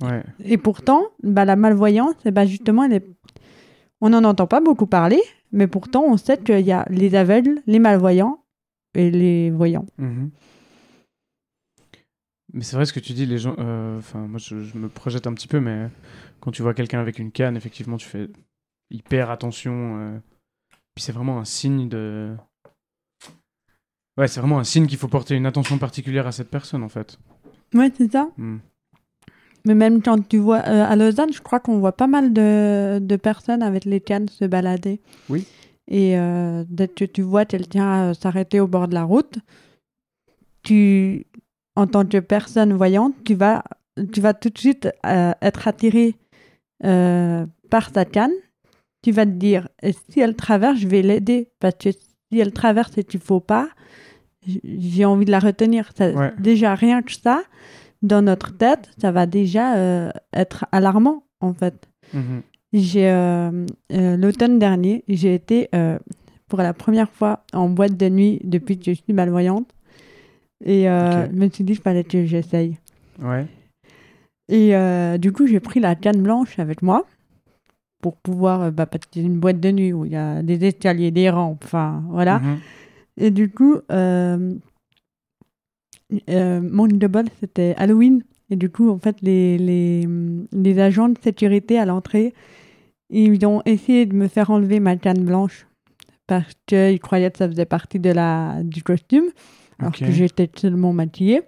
[SPEAKER 2] Ouais.
[SPEAKER 3] Et pourtant, bah, la malvoyance, eh ben, justement, elle est... on n'en entend pas beaucoup parler, mais pourtant, on sait qu'il y a les aveugles, les malvoyants et les voyants.
[SPEAKER 2] Mhm. Mais c'est vrai ce que tu dis, les gens. euh, Enfin, moi, je, je me projette un petit peu, mais quand tu vois quelqu'un avec une canne, effectivement, tu fais hyper attention. euh, Puis c'est vraiment un signe de. Ouais, c'est vraiment un signe qu'il faut porter une attention particulière à cette personne, en fait.
[SPEAKER 3] Ouais, c'est ça.
[SPEAKER 2] Hmm.
[SPEAKER 3] Mais même quand tu vois euh, à Lausanne, je crois qu'on voit pas mal de, de personnes avec les cannes se balader.
[SPEAKER 2] Oui.
[SPEAKER 3] Et euh, dès que tu vois quelqu'un euh, s'arrêter au bord de la route, tu, en tant que personne voyante, tu vas, tu vas tout de suite euh, être attiré par sa canne. Tu vas te dire, et si elle traverse, je vais l'aider. Parce que si elle traverse et qu'il faut pas, j'ai envie de la retenir. Ça-
[SPEAKER 2] Ouais.
[SPEAKER 3] Déjà, rien que ça, dans notre tête, ça va déjà euh, être alarmant, en fait.
[SPEAKER 2] Mhm.
[SPEAKER 3] J'ai euh, euh, l'automne dernier, j'ai été euh, pour la première fois en boîte de nuit depuis que je suis malvoyante. Et euh, je me suis dit, il fallait que j'essaye.
[SPEAKER 2] Ouais.
[SPEAKER 3] Et euh, du coup, j'ai pris la canne blanche avec moi pour pouvoir, euh, bah, une boîte de nuit où il y a des escaliers, des rampes, enfin voilà.
[SPEAKER 2] Mhm.
[SPEAKER 3] Et du coup, euh, euh, mon double, c'était Halloween. Et du coup, en fait, les, les, les agents de sécurité à l'entrée, ils ont essayé de me faire enlever ma canne blanche parce qu'ils croyaient que ça faisait partie de la, du costume, alors que j'étais seulement maquillée.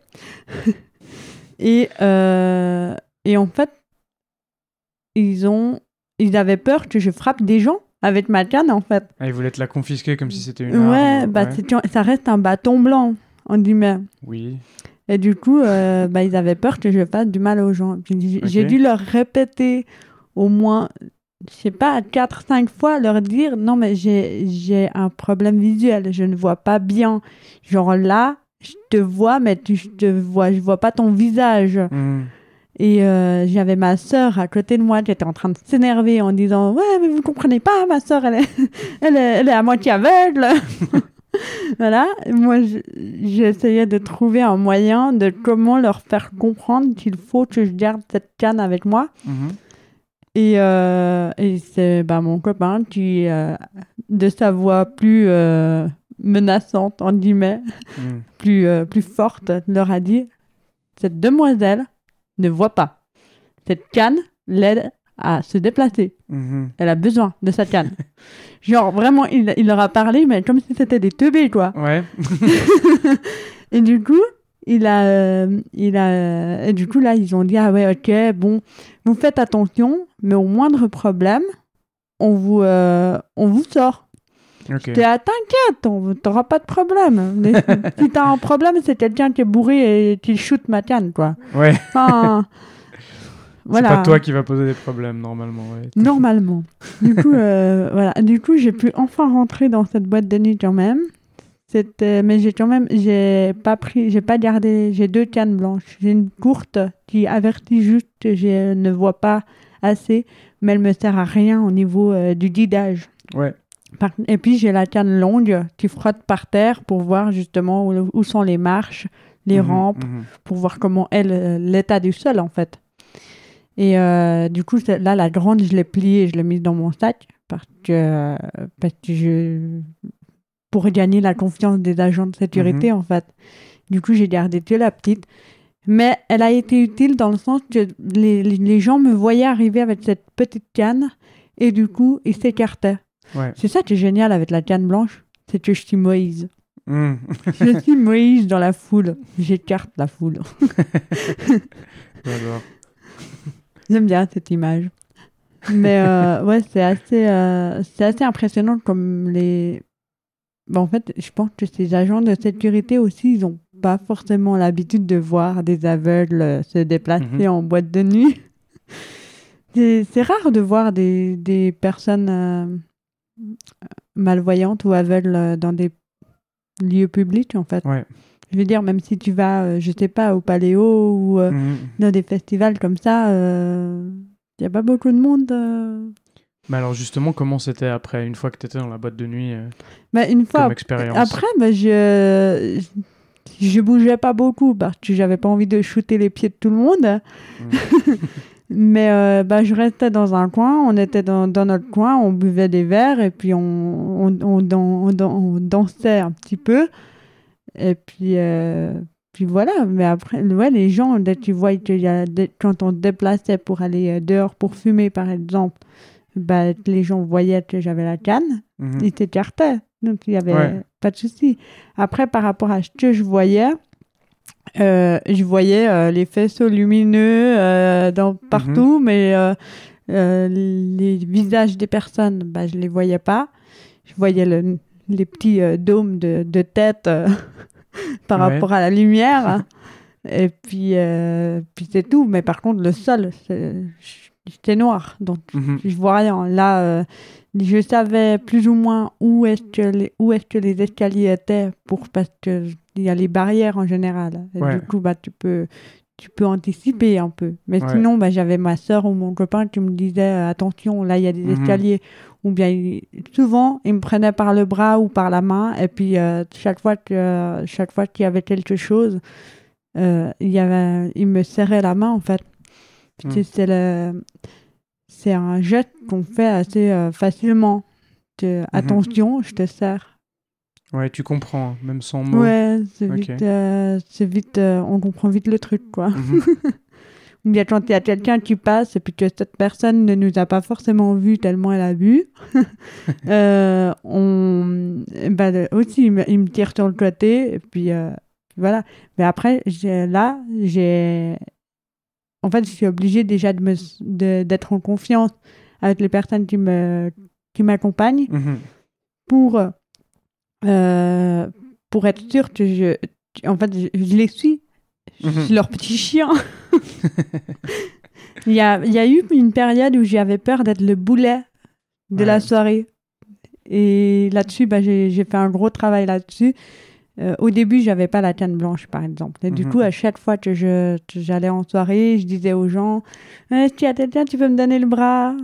[SPEAKER 3] et, euh, et en fait, ils, ont, ils avaient peur que je frappe des gens avec ma canne, en fait.
[SPEAKER 2] Ah, ils voulaient te la confisquer comme si c'était une
[SPEAKER 3] Ouais,
[SPEAKER 2] arme.
[SPEAKER 3] bah, c'est- ça reste un bâton blanc, on dit même.
[SPEAKER 2] Oui.
[SPEAKER 3] Et du coup, euh, bah, ils avaient peur que je fasse du mal aux gens. J'ai dû leur répéter au moins, je sais pas, 4-5 fois, leur dire non, mais j'ai un problème visuel, je ne vois pas bien. Genre là, je te vois, mais tu, je te vois, je vois pas ton visage.
[SPEAKER 2] Mhm.
[SPEAKER 3] Et euh, j'avais ma sœur à côté de moi qui était en train de s'énerver en disant Ouais, mais vous comprenez pas, ma sœur, elle est, elle est, elle est à moitié aveugle. voilà, moi je- j'essayais de trouver un moyen de comment leur faire comprendre qu'il faut que je garde cette canne avec moi.
[SPEAKER 2] Mhm.
[SPEAKER 3] Et, euh, et c'est bah, mon copain qui, euh, de sa voix plus menaçante, en guillemets,
[SPEAKER 2] Mhm.
[SPEAKER 3] plus, plus forte, leur a dit Cette demoiselle ne voit pas. Cette canne l'aide à se déplacer.
[SPEAKER 2] Mhm.
[SPEAKER 3] Elle a besoin de sa canne. Genre, vraiment, il, il leur a parlé, mais comme si c'était des teubés, quoi.
[SPEAKER 2] Ouais.
[SPEAKER 3] Et du coup, il a, euh, il a, et du coup, là, ils ont dit, ah ouais, ok, bon, vous faites attention, mais au moindre problème, on vous, euh, on vous sort.
[SPEAKER 2] Ok.
[SPEAKER 3] T'es ah, t'inquiète, t'auras pas de problème. Mais si t'as un problème, c'est quelqu'un qui est bourré et qui shoot ma canne, quoi.
[SPEAKER 2] Ouais.
[SPEAKER 3] Enfin, voilà.
[SPEAKER 2] C'est pas toi qui va poser des problèmes normalement. Ouais.
[SPEAKER 3] Normalement. Du coup, euh, voilà. Du coup, j'ai pu enfin rentrer dans cette boîte de nuit quand même. C'était, mais j'ai quand même, j'ai pas pris, j'ai pas gardé, j'ai deux cannes blanches. J'ai une courte qui avertit juste que je ne vois pas assez, mais elle me sert à rien au niveau euh, du guidage.
[SPEAKER 2] Ouais.
[SPEAKER 3] Et puis j'ai la canne longue qui frotte par terre pour voir justement où, où sont les marches, les
[SPEAKER 2] Mhm,
[SPEAKER 3] rampes,
[SPEAKER 2] mhm.
[SPEAKER 3] pour voir comment est l'état du sol en fait. Et euh, du coup, là, la grande, je l'ai pliée et je l'ai mise dans mon sac parce que, parce que je. pour gagner la confiance des agents de sécurité en fait. Du coup, j'ai gardé que la petite. Mais elle a été utile dans le sens que les gens me voyaient arriver avec cette petite canne et du coup, ils s'écartaient.
[SPEAKER 2] Ouais.
[SPEAKER 3] C'est ça qui est génial avec la canne blanche, c'est que je suis Moïse.
[SPEAKER 2] Mhm.
[SPEAKER 3] Je suis Moïse dans la foule. J'écarte la foule.
[SPEAKER 2] J'adore.
[SPEAKER 3] J'aime bien cette image. Mais euh, ouais, c'est assez, euh, c'est assez impressionnant comme les. Bah, en fait, je pense que ces agents de sécurité aussi, ils n'ont pas forcément l'habitude de voir des aveugles euh, se déplacer
[SPEAKER 2] Mhm.
[SPEAKER 3] en boîte de nuit. C'est c'est rare de voir des, des personnes euh, malvoyantes ou aveugles euh, dans des lieux publics, en fait.
[SPEAKER 2] Ouais.
[SPEAKER 3] Je veux dire, même si tu vas, euh, je sais pas, au Paléo ou euh,
[SPEAKER 2] Mhm.
[SPEAKER 3] dans des festivals comme ça, il n'y a pas beaucoup de monde.
[SPEAKER 2] Mais alors justement, comment c'était après, une fois que tu étais dans la boîte de nuit, euh,
[SPEAKER 3] Bah, une fois,
[SPEAKER 2] comme expérience?
[SPEAKER 3] après, bah, je, je bougeais pas beaucoup parce que j'avais pas envie de shooter les pieds de tout le monde.
[SPEAKER 2] Mhm.
[SPEAKER 3] Mais euh, bah, je restais dans un coin, on était dans, dans notre coin, on buvait des verres et puis on, on, on, on dan- on dansait un petit peu. Et puis, euh, puis voilà. Mais après, ouais, les gens, dès qu'ils voient qu'il y a quand on se déplaçait pour aller euh, dehors pour fumer, par exemple, bah, les gens voyaient que j'avais la canne,
[SPEAKER 2] Mhm.
[SPEAKER 3] ils s'écartaient. Donc, il n'y avait
[SPEAKER 2] Ouais.
[SPEAKER 3] pas de souci. Après, par rapport à ce que je voyais, euh, je voyais euh, les faisceaux lumineux euh, dans, partout, mais les visages des personnes, bah, je les voyais pas. Je voyais le- les petits dômes de, de tête par
[SPEAKER 2] Ouais.
[SPEAKER 3] rapport à la lumière. Et puis, puis c'est tout. Mais par contre, le sol, c'était noir. Donc,
[SPEAKER 2] Mhm.
[SPEAKER 3] je vois rien. Là, je savais plus ou moins où est-ce que les, où est-ce que les escaliers étaient pour parce que il y a les barrières en général. Et
[SPEAKER 2] Ouais.
[SPEAKER 3] Du coup, bah, tu peux, tu peux anticiper un peu. Mais
[SPEAKER 2] Ouais.
[SPEAKER 3] sinon, bah, j'avais ma soeur ou mon copain qui me disait euh, attention, là, il y a des
[SPEAKER 2] Mhm.
[SPEAKER 3] escaliers. Ou bien, il- souvent, il me prenait par le bras ou par la main. Et puis, euh, chaque fois qu'il y avait quelque chose, euh, il, y avait, il me serrait la main, en fait.
[SPEAKER 2] Mhm.
[SPEAKER 3] C'est le un geste qu'on fait assez euh, facilement.
[SPEAKER 2] Mhm.
[SPEAKER 3] Attention, je te serre.
[SPEAKER 2] Ouais, tu comprends, hein, même sans mots.
[SPEAKER 3] Ouais, c'est vite, euh, c'est vite euh, on comprend vite le truc, quoi.
[SPEAKER 2] Mhm.
[SPEAKER 3] Ou bien quand il y a quelqu'un qui passe et puis que cette personne ne nous a pas forcément vu tellement elle a bu, euh, on, bah, aussi, il me, il me tire sur le côté et puis voilà. Mais après, j'ai- là, j'ai. En fait, je suis obligée déjà de me, de- d'être en confiance avec les personnes qui, me, qui m'accompagnent
[SPEAKER 2] Mhm.
[SPEAKER 3] pour, euh, pour être sûre que je. En fait, je, je les suis. Je
[SPEAKER 2] Mhm.
[SPEAKER 3] suis leur petit chien. il, y a, il y a eu une période où j'avais peur d'être le boulet de
[SPEAKER 2] Ouais.
[SPEAKER 3] la soirée. Et là-dessus, bah, j'ai, fait un gros travail là-dessus. Euh, au début, j'avais pas la canne blanche, par exemple. Et du
[SPEAKER 2] Mhm.
[SPEAKER 3] coup, à chaque fois que, j'allais en soirée, je disais aux gens Eh, Si tu as quelqu'un, tu peux me donner le bras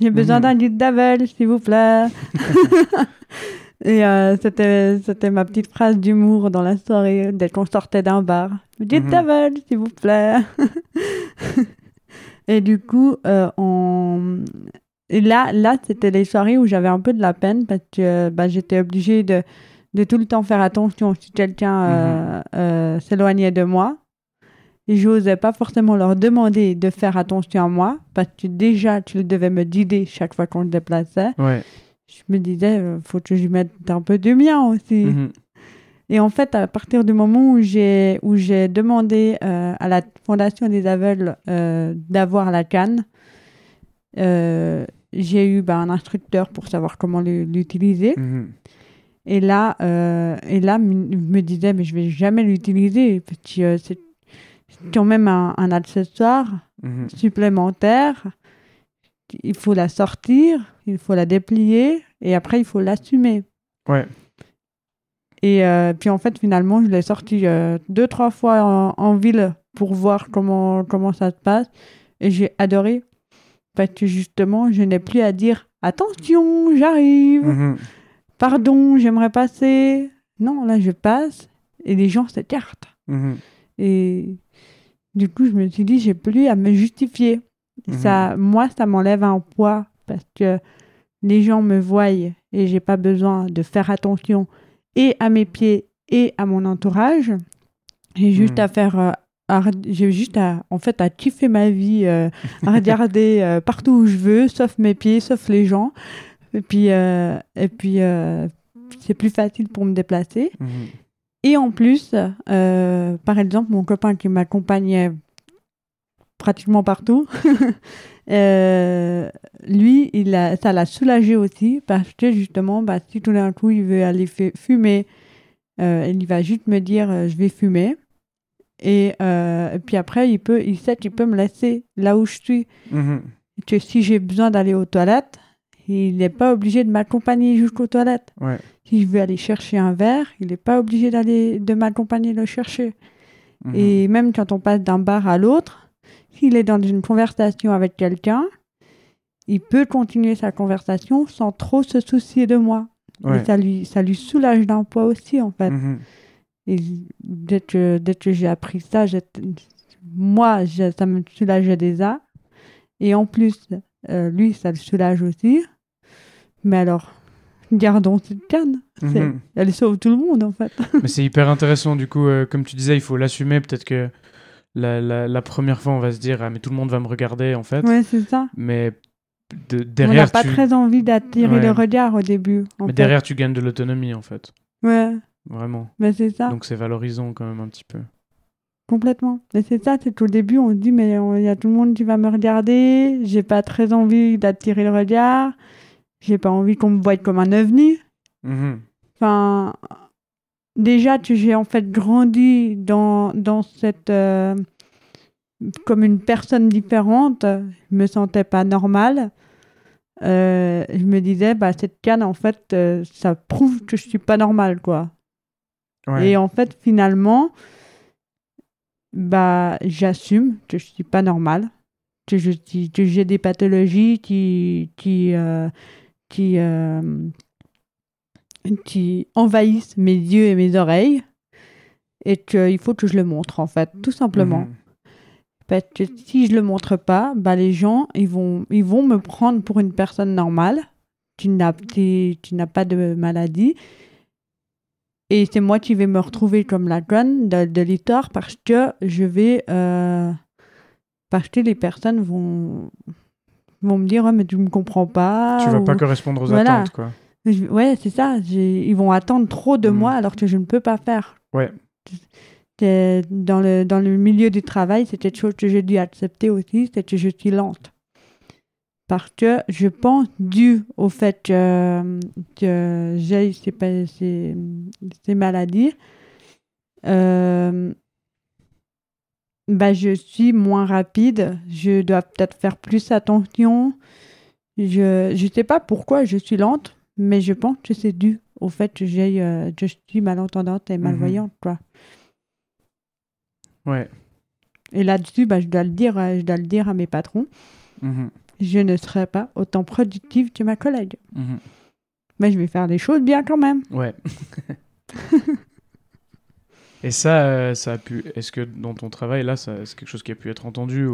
[SPEAKER 3] J'ai besoin
[SPEAKER 2] Mhm.
[SPEAKER 3] d'un guide d'aveugle, s'il vous plaît. Et euh, c'était, c'était ma petite phrase d'humour dans la soirée, dès qu'on sortait d'un bar. Dites
[SPEAKER 2] Mhm.
[SPEAKER 3] ta s'il vous plaît. et du coup, euh, on... et là, là c'était les soirées où j'avais un peu de la peine parce que bah, j'étais obligée de, de tout le temps faire attention si quelqu'un euh, euh, s'éloignait de moi. Et je n'osais pas forcément leur demander de faire attention à moi parce que déjà, tu devais me guider chaque fois qu'on se déplaçait
[SPEAKER 2] Ouais.
[SPEAKER 3] Je me disais, euh, faut que je mette un peu du mien aussi.
[SPEAKER 2] Mhm.
[SPEAKER 3] Et en fait, à partir du moment où j'ai où j'ai demandé euh, à la Fondation des aveugles euh, d'avoir la canne, euh, j'ai eu bah, un instructeur pour savoir comment l'utiliser.
[SPEAKER 2] Mhm.
[SPEAKER 3] Et là, et là, me disais, mais je vais jamais l'utiliser c'est quand même un, un accessoire
[SPEAKER 2] Mhm.
[SPEAKER 3] supplémentaire. Il faut la sortir, il faut la déplier et après il faut l'assumer.
[SPEAKER 2] Ouais.
[SPEAKER 3] Et euh, puis en fait, finalement, je l'ai sorti euh, deux, trois fois en, en ville pour voir comment, comment ça se passe. Et j'ai adoré. Parce que justement, je n'ai plus à dire attention, j'arrive,
[SPEAKER 2] Mhm.
[SPEAKER 3] pardon, j'aimerais passer. Non, là, je passe et les gens s'écartent.
[SPEAKER 2] Mhm.
[SPEAKER 3] Et du coup, je me suis dit, j'ai plus à me justifier.
[SPEAKER 2] Mhm.
[SPEAKER 3] Ça, moi, ça m'enlève un poids parce que les gens me voient et j'ai pas besoin de faire attention et à mes pieds et à mon entourage. J'ai juste
[SPEAKER 2] Mhm.
[SPEAKER 3] à faire. euh, j'ai juste à, en fait, à kiffer ma vie, euh, à regarder euh, partout où je veux, sauf mes pieds, sauf les gens. Et puis, euh, et puis euh, c'est plus facile pour me déplacer.
[SPEAKER 2] Mhm.
[SPEAKER 3] Et en plus, euh, par exemple, mon copain qui m'accompagnait pratiquement partout, euh, lui, il a, ça l'a soulagé aussi parce que justement, bah, si tout d'un coup il veut aller fu- fumer, euh, il va juste me dire euh, je vais fumer. Et, et puis après, il, peut, il sait qu'il peut me laisser là où je suis.
[SPEAKER 2] Mhm.
[SPEAKER 3] Que si j'ai besoin d'aller aux toilettes, il n'est pas obligé de m'accompagner jusqu'aux toilettes.
[SPEAKER 2] Ouais.
[SPEAKER 3] Si je veux aller chercher un verre, il n'est pas obligé d'aller de m'accompagner le chercher.
[SPEAKER 2] Mhm.
[SPEAKER 3] Et même quand on passe d'un bar à l'autre, s'il est dans une conversation avec quelqu'un, il peut continuer sa conversation sans trop se soucier de moi.
[SPEAKER 2] Ouais.
[SPEAKER 3] Et ça lui, ça lui soulage d'un poids aussi, en fait.
[SPEAKER 2] Mhm.
[SPEAKER 3] Et dès que, dès que j'ai appris ça, moi, ça me soulageait déjà. Et en plus, euh, lui, ça le soulage aussi. Mais alors, gardons cette canne.
[SPEAKER 2] Mhm.
[SPEAKER 3] Elle sauve tout le monde, en fait.
[SPEAKER 2] Mais c'est hyper intéressant, du coup, euh, comme tu disais, il faut l'assumer. Peut-être que la, la, la première fois, on va se dire, ah, mais tout le monde va me regarder, en fait.
[SPEAKER 3] Ouais, c'est ça.
[SPEAKER 2] Mais de-
[SPEAKER 3] On n'a
[SPEAKER 2] derrière,
[SPEAKER 3] pas
[SPEAKER 2] tu...
[SPEAKER 3] très envie d'attirer
[SPEAKER 2] Ouais.
[SPEAKER 3] le regard au début.
[SPEAKER 2] mais
[SPEAKER 3] fait.
[SPEAKER 2] derrière, tu gagnes de l'autonomie, en fait.
[SPEAKER 3] Ouais,
[SPEAKER 2] Vraiment.
[SPEAKER 3] mais c'est ça,
[SPEAKER 2] Donc c'est valorisant quand même un petit peu.
[SPEAKER 3] complètement. Et c'est ça, c'est qu'au début, on se dit, mais il y a tout le monde qui va me regarder, j'ai pas très envie d'attirer le regard, j'ai pas envie qu'on me voie comme un ovni.
[SPEAKER 2] Mhm.
[SPEAKER 3] Enfin, déjà j'ai en fait grandi dans, dans cette. euh, comme une personne différente, je me sentais pas normale. Euh, je me disais, bah, cette canne, en fait, euh, ça prouve que je suis pas normale, quoi.
[SPEAKER 2] Ouais.
[SPEAKER 3] Et en fait, finalement, bah, j'assume que je suis pas normale, que je suis- que j'ai des pathologies qui qui euh, qui qui envahissent mes yeux et mes oreilles et qu'il faut que je le montre en fait, tout simplement.
[SPEAKER 2] Mhm.
[SPEAKER 3] Parce que si je le montre pas, bah les gens ils vont ils vont me prendre pour une personne normale qui n'a pas de maladie. Et c'est moi qui vais me retrouver comme la conne de, de l'histoire parce que je vais euh, parce que les personnes vont vont me dire ouais, mais tu me comprends pas.
[SPEAKER 2] Tu vas pas correspondre aux
[SPEAKER 3] Voilà.
[SPEAKER 2] attentes, quoi.
[SPEAKER 3] Je- Ouais, c'est ça. Ils vont attendre trop de
[SPEAKER 2] Mhm.
[SPEAKER 3] moi alors que je ne peux pas faire.
[SPEAKER 2] Ouais.
[SPEAKER 3] Dans le, dans le milieu du travail, c'est quelque chose que j'ai dû accepter aussi, c'est que je suis lente. Parce que je pense, dû au fait que, que j'ai ces, ces, ces maladies, euh, bah, je suis moins rapide, je dois peut-être faire plus attention. Je ne sais pas pourquoi je suis lente, mais je pense que c'est dû au fait que, j'ai, euh, je suis malentendante et malvoyante. Quoi.
[SPEAKER 2] Ouais.
[SPEAKER 3] Et là-dessus, bah, je, dois le dire, euh, je dois le dire à mes patrons,
[SPEAKER 2] Mhm.
[SPEAKER 3] je ne serai pas autant productive que ma collègue.
[SPEAKER 2] Mhm.
[SPEAKER 3] Mais je vais faire les choses bien quand même.
[SPEAKER 2] Ouais. Et ça, euh, ça a pu. Est-ce que dans ton travail, là, ça- c'est quelque chose qui a pu être entendu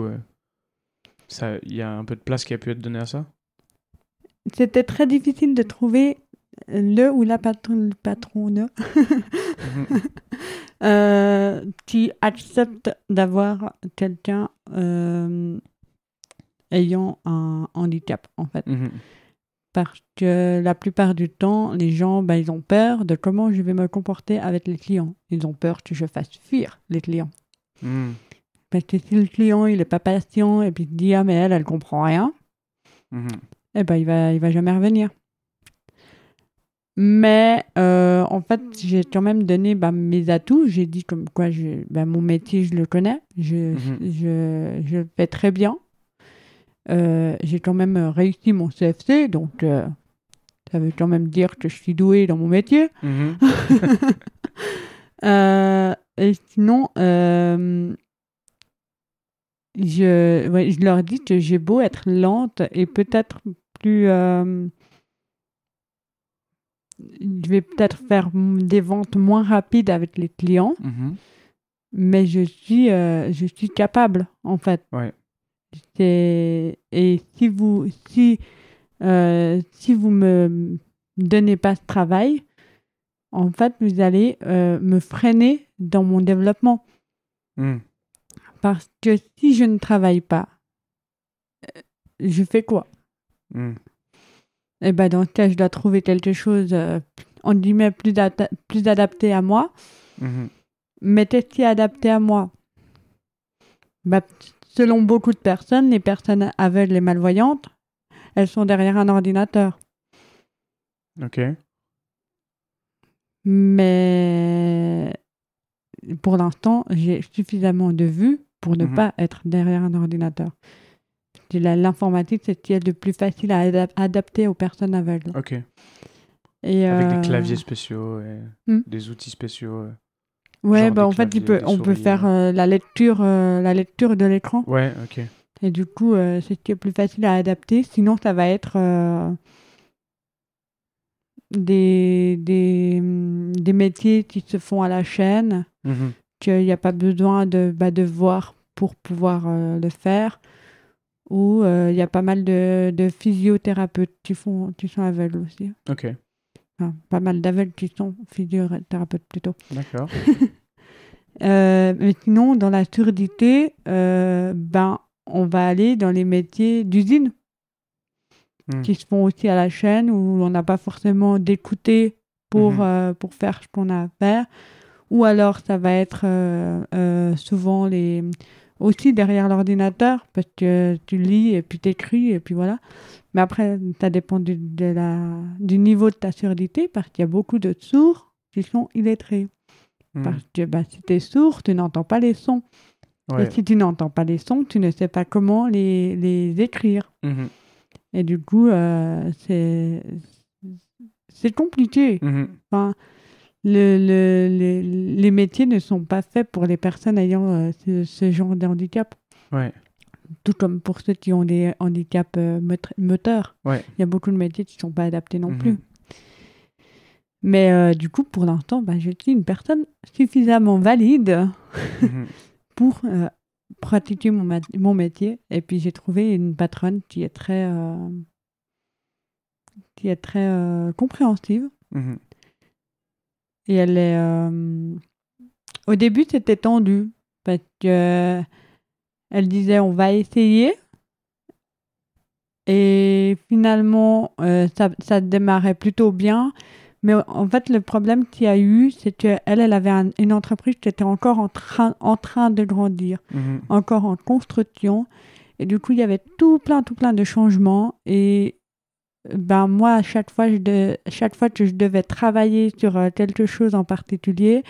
[SPEAKER 2] il y a un peu de place qui a pu être donnée à ça?
[SPEAKER 3] C'était très difficile de trouver le ou la patron, patronne
[SPEAKER 2] Mhm.
[SPEAKER 3] euh, qui accepte d'avoir quelqu'un euh, ayant un handicap, en fait.
[SPEAKER 2] Mhm.
[SPEAKER 3] Parce que la plupart du temps, les gens, ben, ils ont peur de comment je vais me comporter avec les clients. Ils ont peur que je fasse fuir les clients.
[SPEAKER 2] Mhm.
[SPEAKER 3] Parce que si le client, il est pas patient et puis il dit, ah, mais elle, elle comprend rien. Eh ben, il va, il va jamais revenir. Mais euh, en fait, j'ai quand même donné bah, mes atouts. J'ai dit comme quoi je, bah, mon métier, je le connais. Je,
[SPEAKER 2] Mhm.
[SPEAKER 3] je, je le fais très bien. Euh, j'ai quand même réussi mon CFC, donc euh, ça veut quand même dire que je suis douée dans mon métier.
[SPEAKER 2] Mhm.
[SPEAKER 3] Euh, et sinon, euh, je, ouais, je leur dis que j'ai beau être lente et peut-être plus. euh, je vais peut-être faire des ventes moins rapides avec les clients,
[SPEAKER 2] Mhm.
[SPEAKER 3] mais je suis, euh, je suis capable, en fait.
[SPEAKER 2] Ouais.
[SPEAKER 3] Et si vous, si, euh, si vous me donnez pas ce travail, en fait, vous allez euh, me freiner dans mon développement.
[SPEAKER 2] Mhm.
[SPEAKER 3] Parce que si je ne travaille pas, je fais quoi?
[SPEAKER 2] Mhm.
[SPEAKER 3] Eh ben, dans ce cas, je dois trouver quelque chose, euh, on guillemets, plus, plus adapté à moi.
[SPEAKER 2] Mhm.
[SPEAKER 3] Mais qu'est-ce qui est adapté à moi? Bah, Selon beaucoup de personnes, les personnes aveugles et malvoyantes, elles sont derrière un ordinateur.
[SPEAKER 2] Ok.
[SPEAKER 3] Mais pour l'instant, j'ai suffisamment de vues pour ne
[SPEAKER 2] Mhm.
[SPEAKER 3] pas être derrière un ordinateur. L'informatique, c'est ce qui est le plus facile à adap- adapter aux personnes aveugles.
[SPEAKER 2] Ok.
[SPEAKER 3] Et,
[SPEAKER 2] Avec
[SPEAKER 3] euh,
[SPEAKER 2] des claviers spéciaux et
[SPEAKER 3] Hmm.
[SPEAKER 2] des outils spéciaux. euh.
[SPEAKER 3] Ouais, bah, en fait, il peut, on peut faire euh, la, lecture, euh, la lecture de l'écran.
[SPEAKER 2] Ouais, ok.
[SPEAKER 3] Et du coup, euh, c'est ce qui est plus facile à adapter. Sinon, ça va être euh, des, des, hum, des métiers qui se font à la chaîne,
[SPEAKER 2] Mhm.
[SPEAKER 3] qu'il n'y a pas besoin de, bah, de voir pour pouvoir euh, le faire. Euh, il y a pas mal de, de physiothérapeutes qui, font, qui sont aveugles aussi.
[SPEAKER 2] Ok.
[SPEAKER 3] Enfin, pas mal d'aveugles qui sont physiothérapeutes plutôt.
[SPEAKER 2] D'accord.
[SPEAKER 3] Euh, mais sinon, dans la surdité, euh, ben, on va aller dans les métiers d'usine
[SPEAKER 2] Hmm.
[SPEAKER 3] qui se font aussi à la chaîne où on n'a pas forcément d'écouter pour,
[SPEAKER 2] Mhm.
[SPEAKER 3] euh, pour faire ce qu'on a à faire. Ou alors, ça va être euh, euh, souvent les... aussi derrière l'ordinateur parce que tu lis et puis t'écris et puis voilà. Mais après, ça dépend du, de la, du niveau de ta surdité parce qu'il y a beaucoup de sourds qui sont illettrés.
[SPEAKER 2] Mhm.
[SPEAKER 3] Parce que bah, si tu es sourd, tu n'entends pas les sons.
[SPEAKER 2] Ouais.
[SPEAKER 3] Et si tu n'entends pas les sons, tu ne sais pas comment les, les écrire.
[SPEAKER 2] Mhm.
[SPEAKER 3] Et du coup, euh, c'est compliqué.
[SPEAKER 2] Mhm.
[SPEAKER 3] Enfin, le, le- les- les métiers ne sont pas faits pour les personnes ayant euh, ce, ce genre de handicap.
[SPEAKER 2] Ouais.
[SPEAKER 3] Tout comme pour ceux qui ont des handicaps euh, moteurs.
[SPEAKER 2] Ouais.
[SPEAKER 3] Il y a beaucoup de métiers qui ne sont pas adaptés non
[SPEAKER 2] Mhm.
[SPEAKER 3] plus. Mais euh, du coup, pour l'instant, bah, je suis une personne suffisamment valide
[SPEAKER 2] Mhm.
[SPEAKER 3] pour pratiquer mon, mon métier. Et puis j'ai trouvé une patronne qui est très, qui est très compréhensive.
[SPEAKER 2] Mhm.
[SPEAKER 3] Et elle est. euh, Au début, c'était tendu parce que elle disait on va essayer. Et finalement, euh, ça, ça démarrait plutôt bien. Mais en fait, le problème qu'il y a eu, c'est qu'elle, elle avait un- une entreprise qui était encore en train, en train de grandir,
[SPEAKER 2] Mhm.
[SPEAKER 3] encore en construction. Et du coup, il y avait tout plein, tout plein de changements. Et ben, moi, à chaque fois, je de- chaque fois que je devais travailler sur euh, quelque chose en particulier,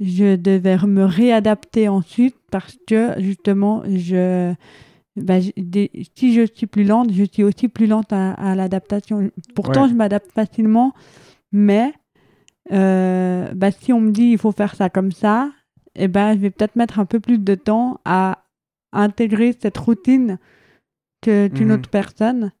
[SPEAKER 3] je devais me réadapter ensuite parce que justement, je, ben, des- si je suis plus lente, je suis aussi plus lente à, à l'adaptation. Pourtant,
[SPEAKER 2] Ouais.
[SPEAKER 3] je m'adapte facilement, mais euh, ben, si on me dit il faut faire ça comme ça, eh ben, je vais peut-être mettre un peu plus de temps à intégrer cette routine que- qu'une
[SPEAKER 2] Mhm.
[SPEAKER 3] autre personne.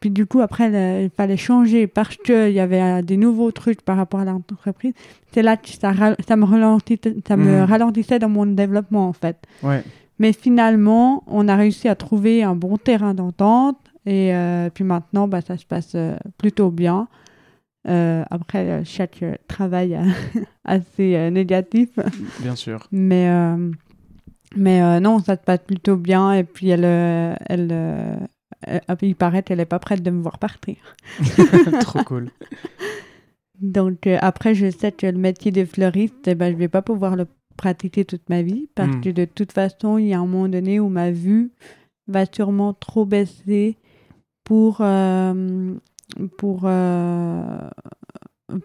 [SPEAKER 3] Puis du coup, après, le- il fallait changer parce qu'il y avait euh, des nouveaux trucs par rapport à l'entreprise. C'est là que ça, ça, me ralentissait, ça me
[SPEAKER 2] Mhm.
[SPEAKER 3] ralentissait dans mon développement, en fait.
[SPEAKER 2] Ouais.
[SPEAKER 3] Mais finalement, on a réussi à trouver un bon terrain d'entente. Et euh, puis maintenant, bah, ça se passe euh, plutôt bien. Euh, après, chaque travail assez négatif.
[SPEAKER 2] Bien sûr.
[SPEAKER 3] Mais, mais non, ça se passe plutôt bien. Et puis, elle- il paraît qu'elle n'est pas prête de me voir partir.
[SPEAKER 2] Trop cool.
[SPEAKER 3] Donc, euh, après, je sais que le métier de fleuriste, ben, je ne vais pas pouvoir le pratiquer toute ma vie. Parce
[SPEAKER 2] Mm.
[SPEAKER 3] que de toute façon, il y a un moment donné où ma vue va sûrement trop baisser pour, euh, pour, euh,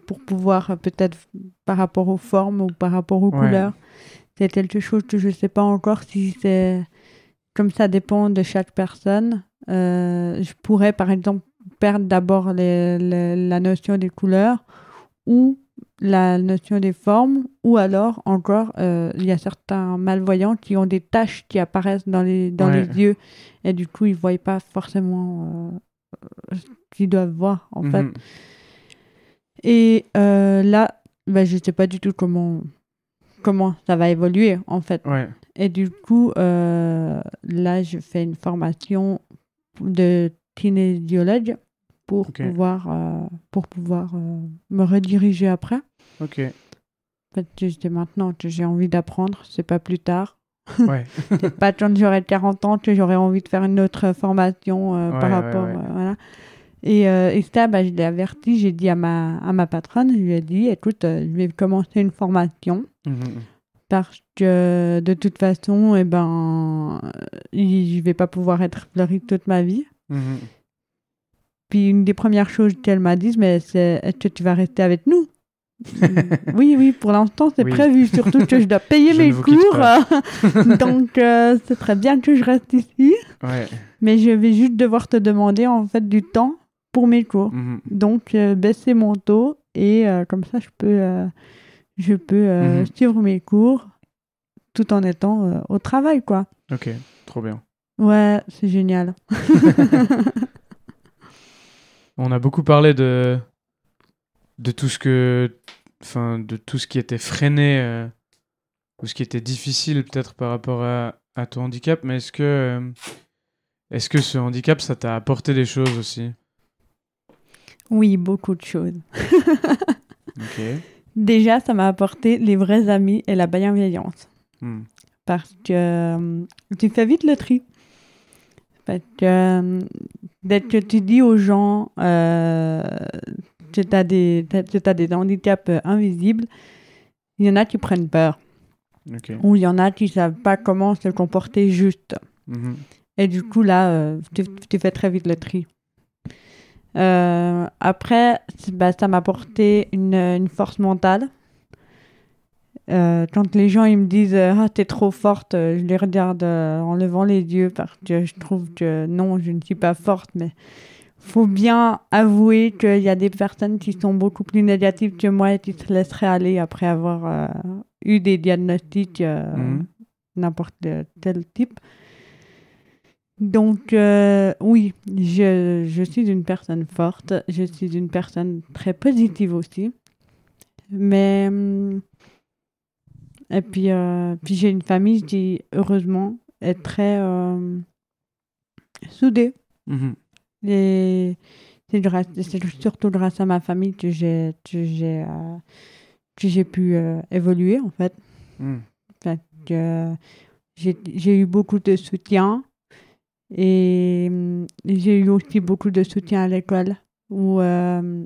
[SPEAKER 3] pour pouvoir, euh, peut-être par rapport aux formes ou par rapport aux
[SPEAKER 2] Ouais.
[SPEAKER 3] couleurs. C'est quelque chose que je ne sais pas encore si c'est. Comme ça dépend de chaque personne. euh, je pourrais, par exemple, perdre d'abord les- les- la notion des couleurs ou la notion des formes, ou alors encore, euh, il y a certains malvoyants qui ont des taches qui apparaissent dans les, dans
[SPEAKER 2] Ouais.
[SPEAKER 3] les yeux, et du coup, ils ne voient pas forcément euh, ce qu'ils doivent voir, en fait.
[SPEAKER 2] Mhm.
[SPEAKER 3] Et là, bah, je ne sais pas du tout comment, comment ça va évoluer, en fait.
[SPEAKER 2] Ouais.
[SPEAKER 3] Et du coup, euh, là, je fais une formation de kinésiologue pour pouvoir, euh, pour pouvoir euh, me rediriger après.
[SPEAKER 2] Ok.
[SPEAKER 3] En fait, c'est maintenant que j'ai envie d'apprendre, c'est pas plus tard.
[SPEAKER 2] Ouais.
[SPEAKER 3] C'est pas quand j'aurai 40 ans que j'aurai envie de faire une autre formation
[SPEAKER 2] Ouais,
[SPEAKER 3] par rapport.
[SPEAKER 2] ouais.
[SPEAKER 3] voilà. Et, et ça, bah, je l'ai averti, j'ai dit à ma, à ma patronne, je lui ai dit, écoute, je vais commencer une formation
[SPEAKER 2] Mhm.
[SPEAKER 3] Parce que de toute façon, eh ben, euh, je vais pas pouvoir être fleuriste toute ma vie.
[SPEAKER 2] Mhm.
[SPEAKER 3] Puis une des premières choses qu'elle m'a dit, mais c'est est-ce que tu vas rester avec nous? Oui, oui, pour l'instant c'est
[SPEAKER 2] Oui.
[SPEAKER 3] prévu, surtout que je dois payer
[SPEAKER 2] Je
[SPEAKER 3] mes cours. Donc euh, c'est très bien que je reste ici,
[SPEAKER 2] Ouais.
[SPEAKER 3] mais je vais juste devoir te demander en fait du temps pour mes cours.
[SPEAKER 2] Mhm.
[SPEAKER 3] Donc euh, baisser mon taux et euh, comme ça je peux, euh, je peux euh,
[SPEAKER 2] Mhm.
[SPEAKER 3] suivre mes cours tout en étant euh, au travail quoi.
[SPEAKER 2] Ok. Trop bien.
[SPEAKER 3] Ouais, c'est génial.
[SPEAKER 2] On a beaucoup parlé de de tout ce que enfin de tout ce qui était freiné euh, ou ce qui était difficile peut-être par rapport à, à ton handicap mais est-ce que est-ce que ce handicap ça t'a apporté des choses aussi?
[SPEAKER 3] Oui, beaucoup de choses.
[SPEAKER 2] Ok.
[SPEAKER 3] Déjà, ça m'a apporté les vrais amis et la bienveillance.
[SPEAKER 2] Hmm.
[SPEAKER 3] Parce que euh, tu fais vite le tri. Parce que euh, dès que tu dis aux gens euh, que tu as, des handicaps euh, invisibles, il y en a qui prennent peur. Ou il y en a qui savent pas comment se comporter juste.
[SPEAKER 2] Mhm.
[SPEAKER 3] Et du coup, là, tu, tu fais très vite le tri. Euh, après, bah, ça m'a apporté une, une force mentale. Euh, quand les gens ils me disent euh, Ah, t'es trop forte, je les regarde en levant les yeux parce que je trouve que non, je ne suis pas forte. Mais faut bien avouer qu'il y a des personnes qui sont beaucoup plus négatives que moi et qui se laisseraient aller après avoir euh, eu des diagnostics euh,
[SPEAKER 2] Mhm.
[SPEAKER 3] n'importe quel type. Donc, euh, oui, je, je suis une personne forte, je suis une personne très positive aussi. Mais, hum, et puis, euh, puis j'ai une famille qui, heureusement, est très euh, soudée.
[SPEAKER 2] Mhm.
[SPEAKER 3] Et c'est surtout grâce à ma famille que j'ai que j'ai pu évoluer, en fait
[SPEAKER 2] Hmm.
[SPEAKER 3] j'ai j'ai eu beaucoup de soutien et hum, j'ai eu aussi beaucoup de soutien à l'école où euh,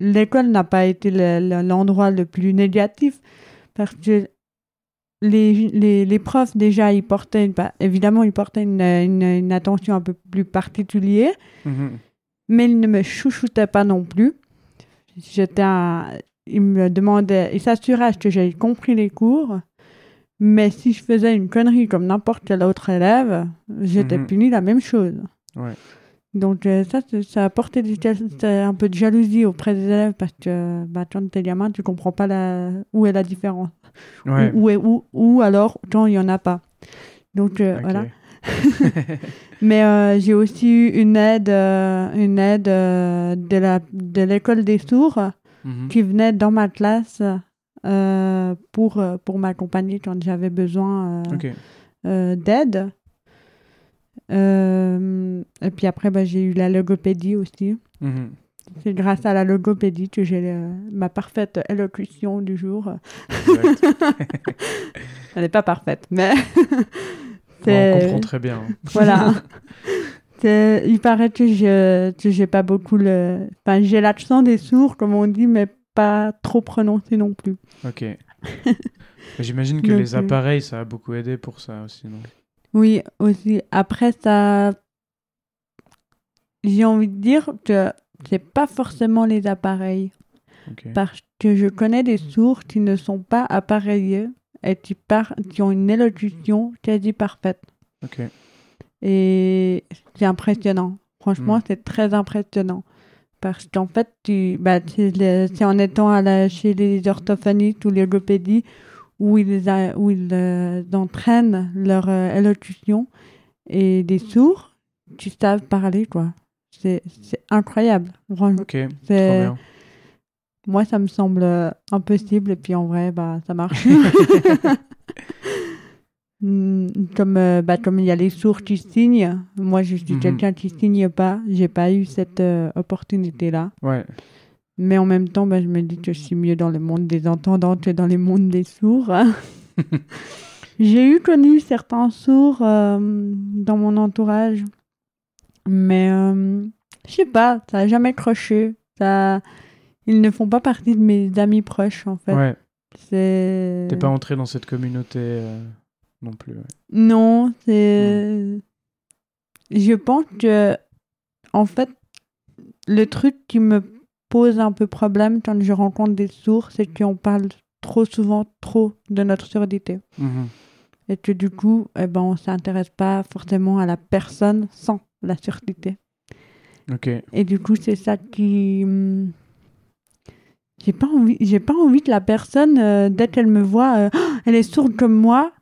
[SPEAKER 3] l'école n'a pas été le- le- l'endroit le plus négatif parce que les, les, les profs déjà ils portaient évidemment ils portaient une, une, une attention un peu plus particulière
[SPEAKER 2] Mhm.
[SPEAKER 3] mais ils ne me chouchoutaient pas non plus. J'étais Ils me demandaient, ils s'assuraient que j'avais compris les cours, mais si je faisais une connerie comme n'importe quel autre élève, j'étais
[SPEAKER 2] Mhm.
[SPEAKER 3] puni la même chose.
[SPEAKER 2] Ouais.
[SPEAKER 3] Donc euh, ça, ça a apporté des- c'est un peu de jalousie auprès des élèves parce que bah, quand t'es gamin, tu comprends pas la... où est la différence.
[SPEAKER 2] Ouais.
[SPEAKER 3] Ou, ou, est- ou, ou alors quand il y en a pas. Donc euh, voilà. Mais euh, j'ai aussi eu une aide, une aide de l'école des sourds
[SPEAKER 2] Mhm.
[SPEAKER 3] qui venait dans ma classe euh, pour euh, pour m'accompagner quand j'avais besoin euh, euh, d'aide. Et puis après, bah, j'ai eu la logopédie aussi.
[SPEAKER 2] Mhm.
[SPEAKER 3] C'est grâce à la logopédie que j'ai ma parfaite élocution du jour. Elle n'est pas parfaite, mais
[SPEAKER 2] on comprend très bien. hein.
[SPEAKER 3] voilà. Il paraît que je j'ai pas beaucoup le. Enfin, j'ai l'accent des sourds, comme on dit, mais pas trop prononcé non plus.
[SPEAKER 2] Ok. J'imagine que les
[SPEAKER 3] euh,
[SPEAKER 2] appareils, ça a beaucoup aidé pour ça aussi, non?
[SPEAKER 3] Oui, aussi. Après, ça. J'ai envie de dire que c'est pas forcément les appareils. Parce que je connais des sourds qui ne sont pas appareillés et qui, par... qui ont une élocution quasi parfaite.
[SPEAKER 2] Ok.
[SPEAKER 3] Et c'est impressionnant. Franchement,
[SPEAKER 2] Mm.
[SPEAKER 3] c'est très impressionnant. Parce qu'en fait, tu, bah, c'est en étant à la, chez les orthophonistes ou les logopédies où ils, a- où ils euh, entraînent leur euh, élocution. Et des sourds, tu savent parler, quoi. C'est c'est incroyable.
[SPEAKER 2] Ok.
[SPEAKER 3] C'est-
[SPEAKER 2] bien.
[SPEAKER 3] moi, ça me semble euh, impossible. Et puis, en vrai, bah, ça marche. Hmm, comme euh, bah, comme il y a les sourds qui signent, moi je suis
[SPEAKER 2] Mhm.
[SPEAKER 3] quelqu'un qui signe pas, j'ai pas eu cette euh, opportunité là.
[SPEAKER 2] Ouais.
[SPEAKER 3] Mais en même temps, bah, je me dis que je suis mieux dans le monde des entendants que dans le monde des sourds. j'ai eu connu certains sourds euh, dans mon entourage, mais je sais pas, ça a jamais croché. Ça, ils ne font pas partie de mes amis proches en fait.
[SPEAKER 2] Ouais. T'es pas entré dans cette communauté non plus. ouais.
[SPEAKER 3] Non, c'est. Je pense que, en fait, le truc qui me pose un peu problème quand je rencontre des sourds, c'est qu'on parle trop souvent trop de notre surdité.
[SPEAKER 2] Mhm.
[SPEAKER 3] Et que du coup, eh ben, on s'intéresse pas forcément à la personne sans la surdité.
[SPEAKER 2] Ok.
[SPEAKER 3] Et du coup, c'est ça qui. hum, J'ai pas envie, j'ai pas envie que la personne, euh, dès qu'elle me voit, euh, Oh, elle est sourde comme moi,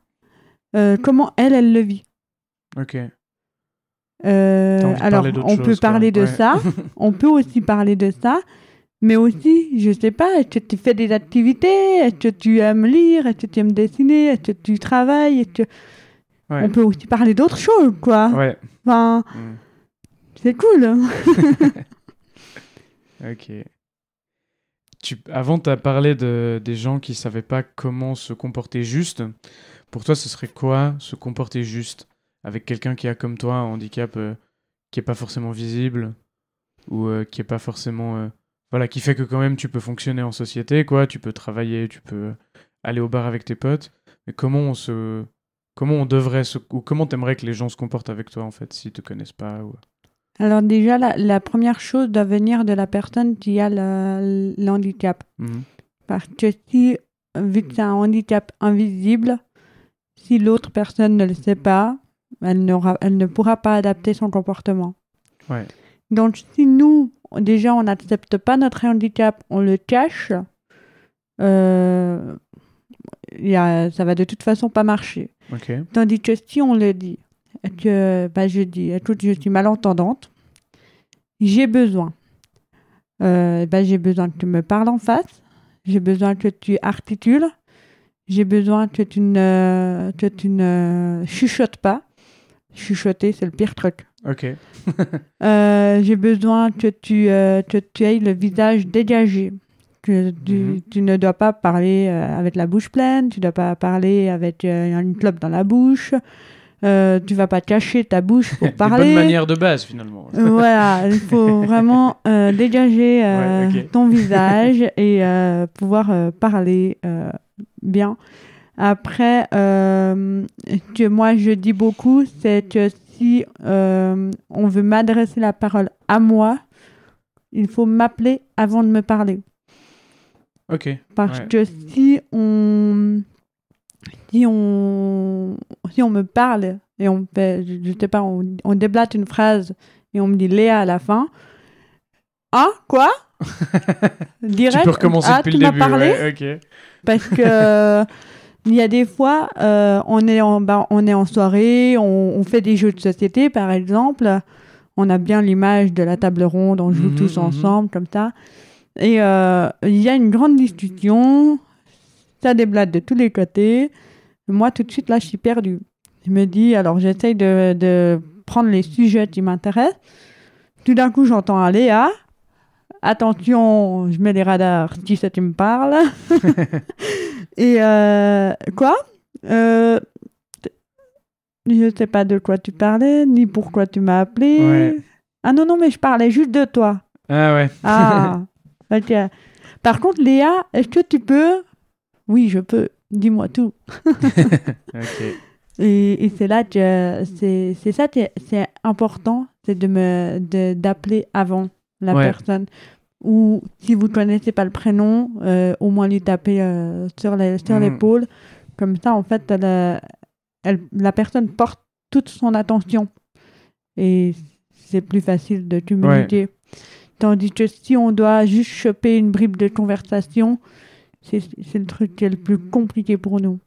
[SPEAKER 3] euh, comment elle, elle le vit.
[SPEAKER 2] Ok.
[SPEAKER 3] Euh, alors, on peut parler de
[SPEAKER 2] Ouais.
[SPEAKER 3] ça, on peut aussi parler de ça, mais aussi, je sais pas, est-ce que tu fais des activités, est-ce que tu aimes lire, est-ce que tu aimes dessiner, est-ce que tu travailles, est-ce que...
[SPEAKER 2] Ouais.
[SPEAKER 3] on peut aussi parler d'autres choses, quoi.
[SPEAKER 2] Ouais.
[SPEAKER 3] Enfin,
[SPEAKER 2] Mm.
[SPEAKER 3] c'est cool.
[SPEAKER 2] Ok. Tu, avant, tu as parlé de, des gens qui savaient pas comment se comporter juste. Pour toi, ce serait quoi se comporter juste avec quelqu'un qui a comme toi un handicap euh, qui est pas forcément visible ou euh, qui est pas forcément euh, voilà qui fait que quand même tu peux fonctionner en société quoi, tu peux travailler, tu peux aller au bar avec tes potes. Mais comment on se comment on devrait se ou comment t'aimerais que les gens se comportent avec toi en fait s'ils te connaissent pas ou...
[SPEAKER 3] Alors déjà, la, la première chose doit venir de la personne qui a le, le handicap.
[SPEAKER 2] Mhm.
[SPEAKER 3] Parce que si, vu que c'est un handicap invisible, si l'autre personne ne le sait pas, elle, ne pourra pas adapter son comportement.
[SPEAKER 2] Ouais.
[SPEAKER 3] Donc si nous, déjà, on n'accepte pas notre handicap, on le cache, euh, y a- ça va de toute façon pas marcher. Tandis que si on le dit, que bah, je dis, écoute, je suis malentendante, j'ai besoin. Euh, bah, j'ai besoin que tu me parles en face, j'ai besoin que tu articules, j'ai besoin que tu ne, que tu ne chuchotes pas. Chuchoter, c'est le pire truc.
[SPEAKER 2] Ok.
[SPEAKER 3] Euh, j'ai besoin que tu, euh, que tu aies le visage dégagé. Que tu, tu ne dois pas parler euh, avec la bouche pleine, tu ne dois pas parler avec euh, une clope dans la bouche, euh, tu vas pas cacher ta bouche pour parler.
[SPEAKER 2] bonnes manières de base finalement.
[SPEAKER 3] Voilà, il faut vraiment euh, dégager euh,
[SPEAKER 2] Ouais,
[SPEAKER 3] ton visage et pouvoir parler bien. Après, euh, que moi je dis beaucoup, c'est que si euh, on veut m'adresser la parole à moi, il faut m'appeler avant de me parler.
[SPEAKER 2] Ok.
[SPEAKER 3] Parce
[SPEAKER 2] Ouais.
[SPEAKER 3] que si on, si on, si on me parle et on fait, je, je sais pas, on, on déblate une phrase et on me dit Léa à la fin, ah quoi? Direct?
[SPEAKER 2] tu peux recommencer
[SPEAKER 3] ah,
[SPEAKER 2] depuis le début.
[SPEAKER 3] parlé?
[SPEAKER 2] ouais, ok.
[SPEAKER 3] parce que Il y a des fois, euh, on, est en, bah, on est en soirée, on, on fait des jeux de société, par exemple. On a bien l'image de la table ronde, on joue
[SPEAKER 2] Mhm,
[SPEAKER 3] tous
[SPEAKER 2] mhm.
[SPEAKER 3] ensemble, comme ça. Et euh, il y a une grande discussion, ça déblate de tous les côtés. Moi, tout de suite, là, je suis perdue. Je me dis, alors j'essaye de, de prendre les sujets qui m'intéressent. Tout d'un coup, j'entends un Léa. Attention, je mets les radars, qui ça tu me parles Et euh, quoi? Euh, Je sais pas de quoi tu parlais, ni pourquoi tu m'as appelé.
[SPEAKER 2] Ouais.
[SPEAKER 3] Ah non, non, mais je parlais juste de toi.
[SPEAKER 2] Ah ouais.
[SPEAKER 3] Ah, ok. Par contre, Léa, est-ce que tu peux? Oui, je peux. Dis-moi tout.
[SPEAKER 2] ok.
[SPEAKER 3] Et, et c'est là que c'est c'est ça c'est important, c'est de me d'appeler avant la
[SPEAKER 2] Ouais.
[SPEAKER 3] personne. Ou si vous connaissez pas le prénom, euh, au moins lui taper euh, sur les- sur
[SPEAKER 2] Mhm.
[SPEAKER 3] l'épaule. Comme ça, en fait, elle, euh, elle- la personne porte toute son attention. Et c'est plus facile de communiquer. Tandis que si on doit juste choper une bribe de conversation, c'est le truc qui est le plus compliqué pour nous.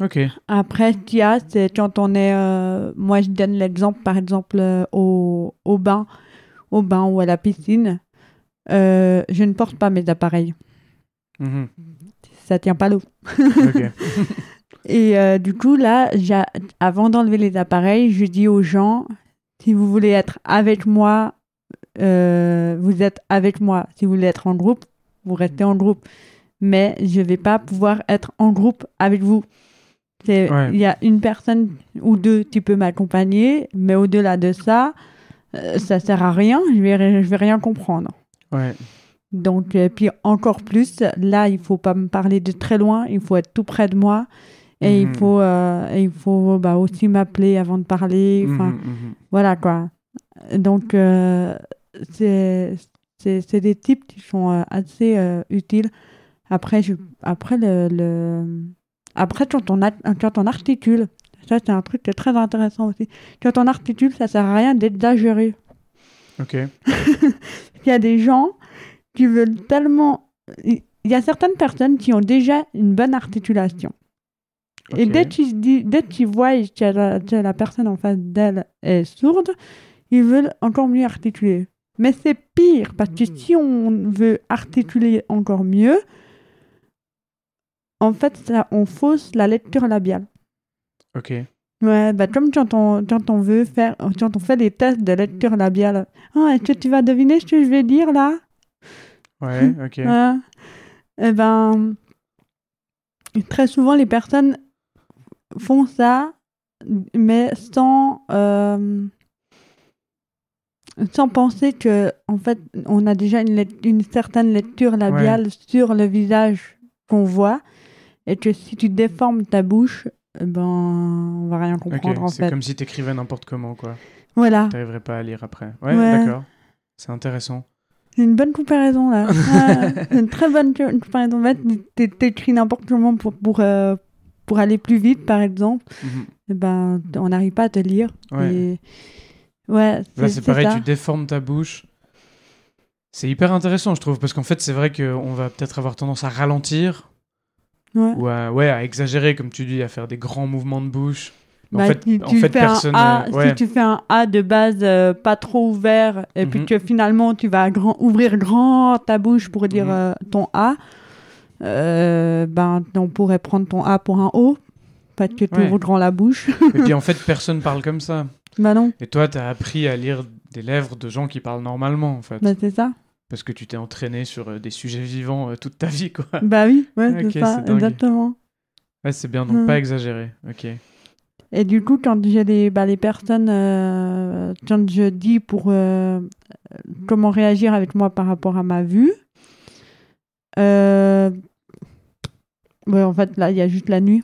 [SPEAKER 2] Ok.
[SPEAKER 3] Après, ce qu'il y a, c'est quand on est. euh, moi, je donne l'exemple, par exemple, au, au bain, au bain ou à la piscine. Euh, je ne porte pas mes appareils.
[SPEAKER 2] Mhm.
[SPEAKER 3] Ça tient pas l'eau. Et euh, du coup, là, avant d'enlever les appareils, je dis aux gens si vous voulez être avec moi, euh, vous êtes avec moi. Si vous voulez être en groupe, vous restez en groupe. Mais je vais pas pouvoir être en groupe avec vous. Il
[SPEAKER 2] Ouais.
[SPEAKER 3] y a une personne ou deux qui peut m'accompagner, mais au-delà de ça, euh, ça sert à rien. Je vais, je vais rien comprendre.
[SPEAKER 2] Ouais.
[SPEAKER 3] Donc, et puis encore plus, là, il faut pas me parler de très loin, il faut être tout près de moi. Et il
[SPEAKER 2] Mhm.
[SPEAKER 3] faut, euh, et il faut bah, aussi m'appeler avant de parler. Enfin,
[SPEAKER 2] Mhm, mhm.
[SPEAKER 3] voilà quoi. Donc, euh, c'est des types qui sont euh, assez euh, utiles. Après, je, après, le, le- après quand, on a, quand on articule, ça c'est un truc qui est très intéressant aussi. Quand on articule, ça sert à rien d'exagérer.
[SPEAKER 2] Ok.
[SPEAKER 3] Il y a des gens qui veulent tellement. Il y a certaines personnes qui ont déjà une bonne articulation. Et dès qu'ils di- dès qu'ils voient que la, que la personne en face d'elle est sourde, ils veulent encore mieux articuler. Mais c'est pire, parce que si on veut articuler encore mieux, en fait, ça, on fausse la lecture labiale.
[SPEAKER 2] Ok.
[SPEAKER 3] Ouais, bah comme quand on, quand on veut faire, quand on fait des tests de lecture labiale. Ah, est-ce que tu vas deviner ce que je vais dire là?
[SPEAKER 2] Ouais. Ok.
[SPEAKER 3] Ouais. Eh ben, très souvent, les personnes font ça, mais sans, euh, sans penser que, en fait, on a déjà une, certaine lecture labiale sur le visage qu'on voit, et que si tu déformes ta bouche, ben, on va rien comprendre en
[SPEAKER 2] C'est comme si t'écrivais n'importe comment, quoi.
[SPEAKER 3] Voilà,
[SPEAKER 2] T'arriverais pas à lire après. Ouais,
[SPEAKER 3] Ouais.
[SPEAKER 2] d'accord. C'est intéressant.
[SPEAKER 3] c'est une bonne comparaison là. Ouais, c'est une très bonne co- comparaison. En fait, t'écris n'importe comment pour, pour, euh, pour aller plus vite, par exemple. Eh ben, on n'arrive pas à te lire.
[SPEAKER 2] Ouais.
[SPEAKER 3] Et... Ouais,
[SPEAKER 2] Là, c'est pareil,
[SPEAKER 3] ça.
[SPEAKER 2] tu déformes ta bouche. C'est hyper intéressant, je trouve, parce qu'en fait, c'est vrai qu'on va peut-être avoir tendance à ralentir
[SPEAKER 3] Ouais.
[SPEAKER 2] ou à, ouais, à exagérer, comme tu dis, à faire des grands mouvements de bouche.
[SPEAKER 3] Bah,
[SPEAKER 2] en fait,
[SPEAKER 3] si
[SPEAKER 2] en
[SPEAKER 3] tu
[SPEAKER 2] fait
[SPEAKER 3] fais
[SPEAKER 2] personne.
[SPEAKER 3] un A,
[SPEAKER 2] ouais.
[SPEAKER 3] Si tu fais un A de base euh, pas trop ouvert, et puis
[SPEAKER 2] Mhm.
[SPEAKER 3] que finalement tu vas grand, ouvrir grand ta bouche pour dire
[SPEAKER 2] Mhm.
[SPEAKER 3] euh, ton A, euh, ben, on pourrait prendre ton A pour un O, parce que tu
[SPEAKER 2] Ouais.
[SPEAKER 3] ouvres grand la bouche.
[SPEAKER 2] Et puis en fait, personne parle comme ça.
[SPEAKER 3] bah non,
[SPEAKER 2] Et toi, t'as appris à lire des lèvres de gens qui parlent normalement, en fait.
[SPEAKER 3] bah c'est ça.
[SPEAKER 2] Parce que tu t'es entraîné sur euh, des sujets vivants euh, toute ta vie, quoi.
[SPEAKER 3] bah oui, ouais, ça, exactement.
[SPEAKER 2] Ouais, c'est bien, donc
[SPEAKER 3] Mhm.
[SPEAKER 2] pas exagérer. Ok.
[SPEAKER 3] Et du coup, quand j'ai les, bah, les personnes, euh, quand je dis pour euh, comment réagir avec moi par rapport à ma vue, euh, ouais, en fait, là, il y a juste la nuit.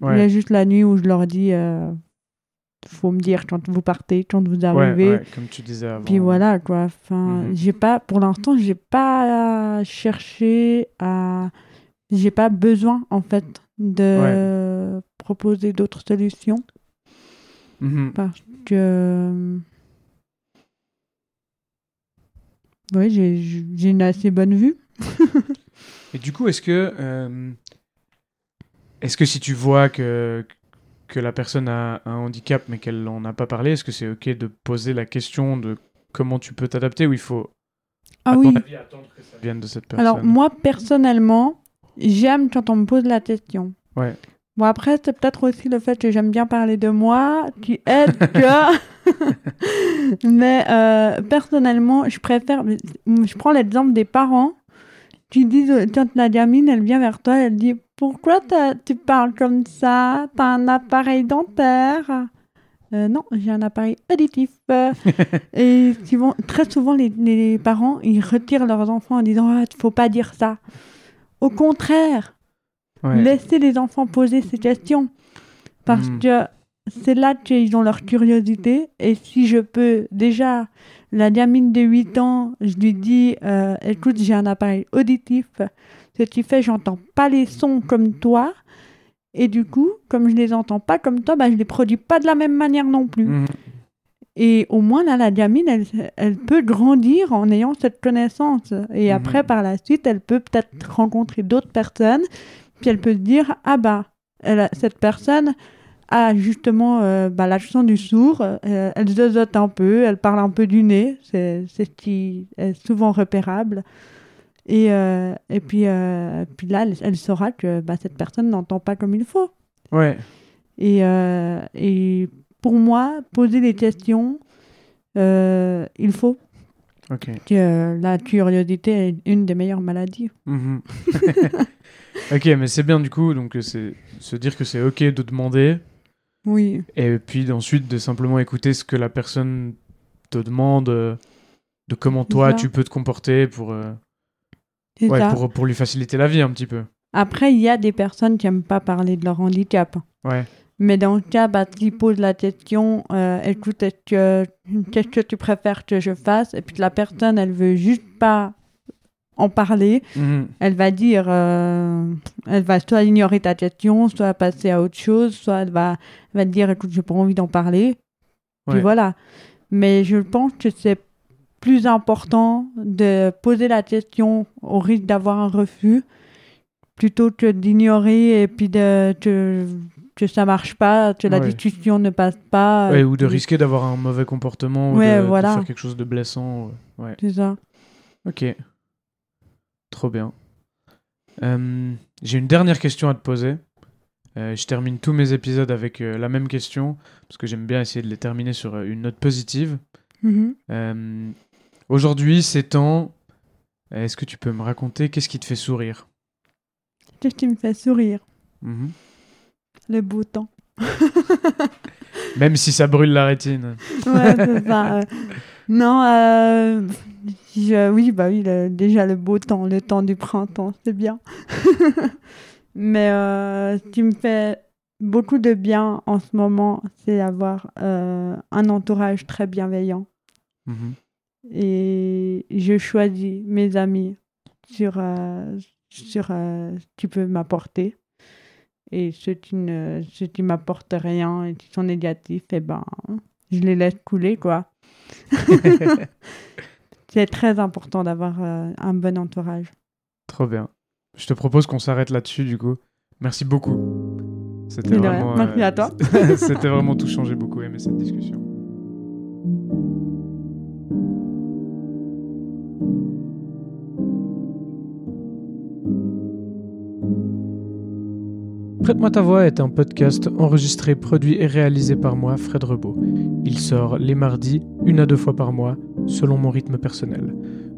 [SPEAKER 3] Il y a juste la nuit où je leur dis, faut me dire quand vous partez, quand vous arrivez.
[SPEAKER 2] ouais, comme tu disais avant.
[SPEAKER 3] Puis voilà, quoi. Enfin,
[SPEAKER 2] Mhm.
[SPEAKER 3] j'ai pas, pour l'instant, j'ai pas cherché à. J'ai pas besoin, en fait, de proposer d'autres solutions
[SPEAKER 2] Mhm.
[SPEAKER 3] parce que. Oui, j'ai j'ai une assez bonne vue.
[SPEAKER 2] Et du coup, est-ce que. euh, est-ce que si tu vois que, que la personne a un handicap mais qu'elle n'en a pas parlé, est-ce que c'est ok de poser la question de comment tu peux t'adapter ou il faut
[SPEAKER 3] Ah oui.
[SPEAKER 2] avis, attendre que ça vienne de cette personne?
[SPEAKER 3] Alors, moi, personnellement, j'aime quand on me pose la question.
[SPEAKER 2] Ouais.
[SPEAKER 3] Bon, après, c'est peut-être aussi le fait que j'aime bien parler de moi qui aide que. Mais euh, personnellement, je préfère. Je prends l'exemple des parents qui disent quand la gamine, elle vient vers toi, elle dit Pourquoi tu parles comme ça? T'as un appareil dentaire? Euh, Non, j'ai un appareil auditif. Et souvent- très souvent, les, les parents, ils retirent leurs enfants en disant Ah, faut pas dire ça. Au contraire,
[SPEAKER 2] Ouais.
[SPEAKER 3] laissez les enfants poser ces questions. Parce
[SPEAKER 2] Mm.
[SPEAKER 3] que c'est là qu'ils ont leur curiosité. Et si je peux, déjà, la gamine de 8 ans, je lui dis euh, Écoute, j'ai un appareil auditif. Ce qui fait, j'entends pas les sons comme toi. Et du coup, comme je les entends pas comme toi, bah, je les produis pas de la même manière non plus.
[SPEAKER 2] Mhm.
[SPEAKER 3] Et au moins, là, la gamine, elle, elle peut grandir en ayant cette connaissance. Et
[SPEAKER 2] Mhm.
[SPEAKER 3] après, par la suite, elle peut peut-être rencontrer d'autres personnes. Puis elle peut se dire, ah bah, elle a- cette personne a justement euh, bah, l'accent du sourd. euh, elle zozote un peu, elle parle un peu du nez. C'est c'est ce qui est souvent repérable. Et, euh, et puis, euh, puis là, elle, elle saura que bah, cette personne n'entend pas comme il faut.
[SPEAKER 2] Ouais.
[SPEAKER 3] Et, et pour moi, poser des questions, il faut
[SPEAKER 2] Ok.
[SPEAKER 3] que la curiosité est une des meilleures maladies.
[SPEAKER 2] Mhm. ok, mais c'est bien du coup, donc c'est se dire que c'est ok de demander,
[SPEAKER 3] Oui.
[SPEAKER 2] et puis ensuite de simplement écouter ce que la personne te demande, euh, de comment toi tu peux te comporter pour, euh, ouais, pour, pour lui faciliter la vie un petit peu.
[SPEAKER 3] Après, il y a des personnes qui n'aiment pas parler de leur handicap.
[SPEAKER 2] Ouais.
[SPEAKER 3] Mais dans le cas, bah, s'ils posent la question, euh, écoute, est-ce que- qu'est-ce que tu préfères que je fasse? Et puis la personne, elle veut juste pas en parler,
[SPEAKER 2] Mhm.
[SPEAKER 3] elle va dire, euh, elle va soit ignorer ta question, soit passer à autre chose, soit elle va, elle va te dire, écoute, j'ai pas envie d'en parler. Puis voilà. Mais je pense que c'est plus important de poser la question au risque d'avoir un refus plutôt que d'ignorer et puis de, que, que ça marche pas, que la
[SPEAKER 2] Ouais.
[SPEAKER 3] discussion ne passe pas.
[SPEAKER 2] Ouais, ou de risquer d'avoir un mauvais comportement, ou de, de
[SPEAKER 3] voilà.
[SPEAKER 2] faire quelque chose de blessant.
[SPEAKER 3] C'est ça.
[SPEAKER 2] Ok. Trop bien. Euh, J'ai une dernière question à te poser. Euh, je termine tous mes épisodes avec euh, la même question, parce que j'aime bien essayer de les terminer sur euh, une note positive.
[SPEAKER 3] Mhm.
[SPEAKER 2] Euh, Aujourd'hui, c'est temps. Est-ce que tu peux me raconter qu'est-ce qui te fait sourire?
[SPEAKER 3] Qu'est-ce qui me fait sourire?
[SPEAKER 2] Mhm.
[SPEAKER 3] Le beau temps.
[SPEAKER 2] Même si ça brûle la rétine.
[SPEAKER 3] Ouais, c'est ça. euh. Non, euh, je- oui, bah oui, le- déjà le beau temps, le temps du printemps, c'est bien. Mais euh, ce qui me fait beaucoup de bien en ce moment, c'est avoir euh, un entourage très bienveillant.
[SPEAKER 2] Mhm.
[SPEAKER 3] Et je choisis mes amis sur, euh, sur euh, ce qui peut m'apporter. Et ceux qui ne ceux qui m'apportent rien et qui sont négatifs, eh ben, je les laisse couler, quoi. C'est très important d'avoir euh, un bon entourage.
[SPEAKER 2] Trop bien. Je te propose qu'on s'arrête là-dessus, du coup. Merci beaucoup. C'était vraiment.
[SPEAKER 3] Merci
[SPEAKER 2] euh,
[SPEAKER 3] à toi.
[SPEAKER 2] C'était vraiment tout changé, beaucoup aimé cette discussion. Prête-moi ta voix est un podcast enregistré, produit et réalisé par moi, Fred Rebaud. Il sort les mardis, une à deux fois par mois, selon mon rythme personnel.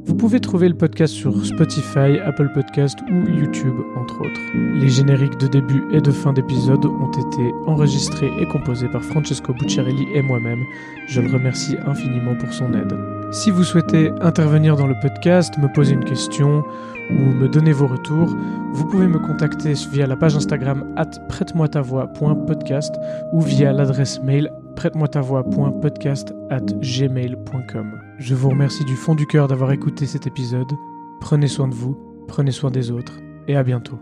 [SPEAKER 2] Vous pouvez trouver le podcast sur Spotify, Apple Podcast ou YouTube, entre autres. Les génériques de début et de fin d'épisode ont été enregistrés et composés par Francesco Bucciarelli et moi-même. Je le remercie infiniment pour son aide. Si vous souhaitez intervenir dans le podcast, me poser une question ou me donner vos retours, vous pouvez me contacter via la page Instagram at prête-moi-ta-voix.podcast ou via l'adresse mail prête-moi-ta-voix.podcast at gmail.com. Je vous remercie du fond du cœur d'avoir écouté cet épisode. Prenez soin de vous, prenez soin des autres et à bientôt.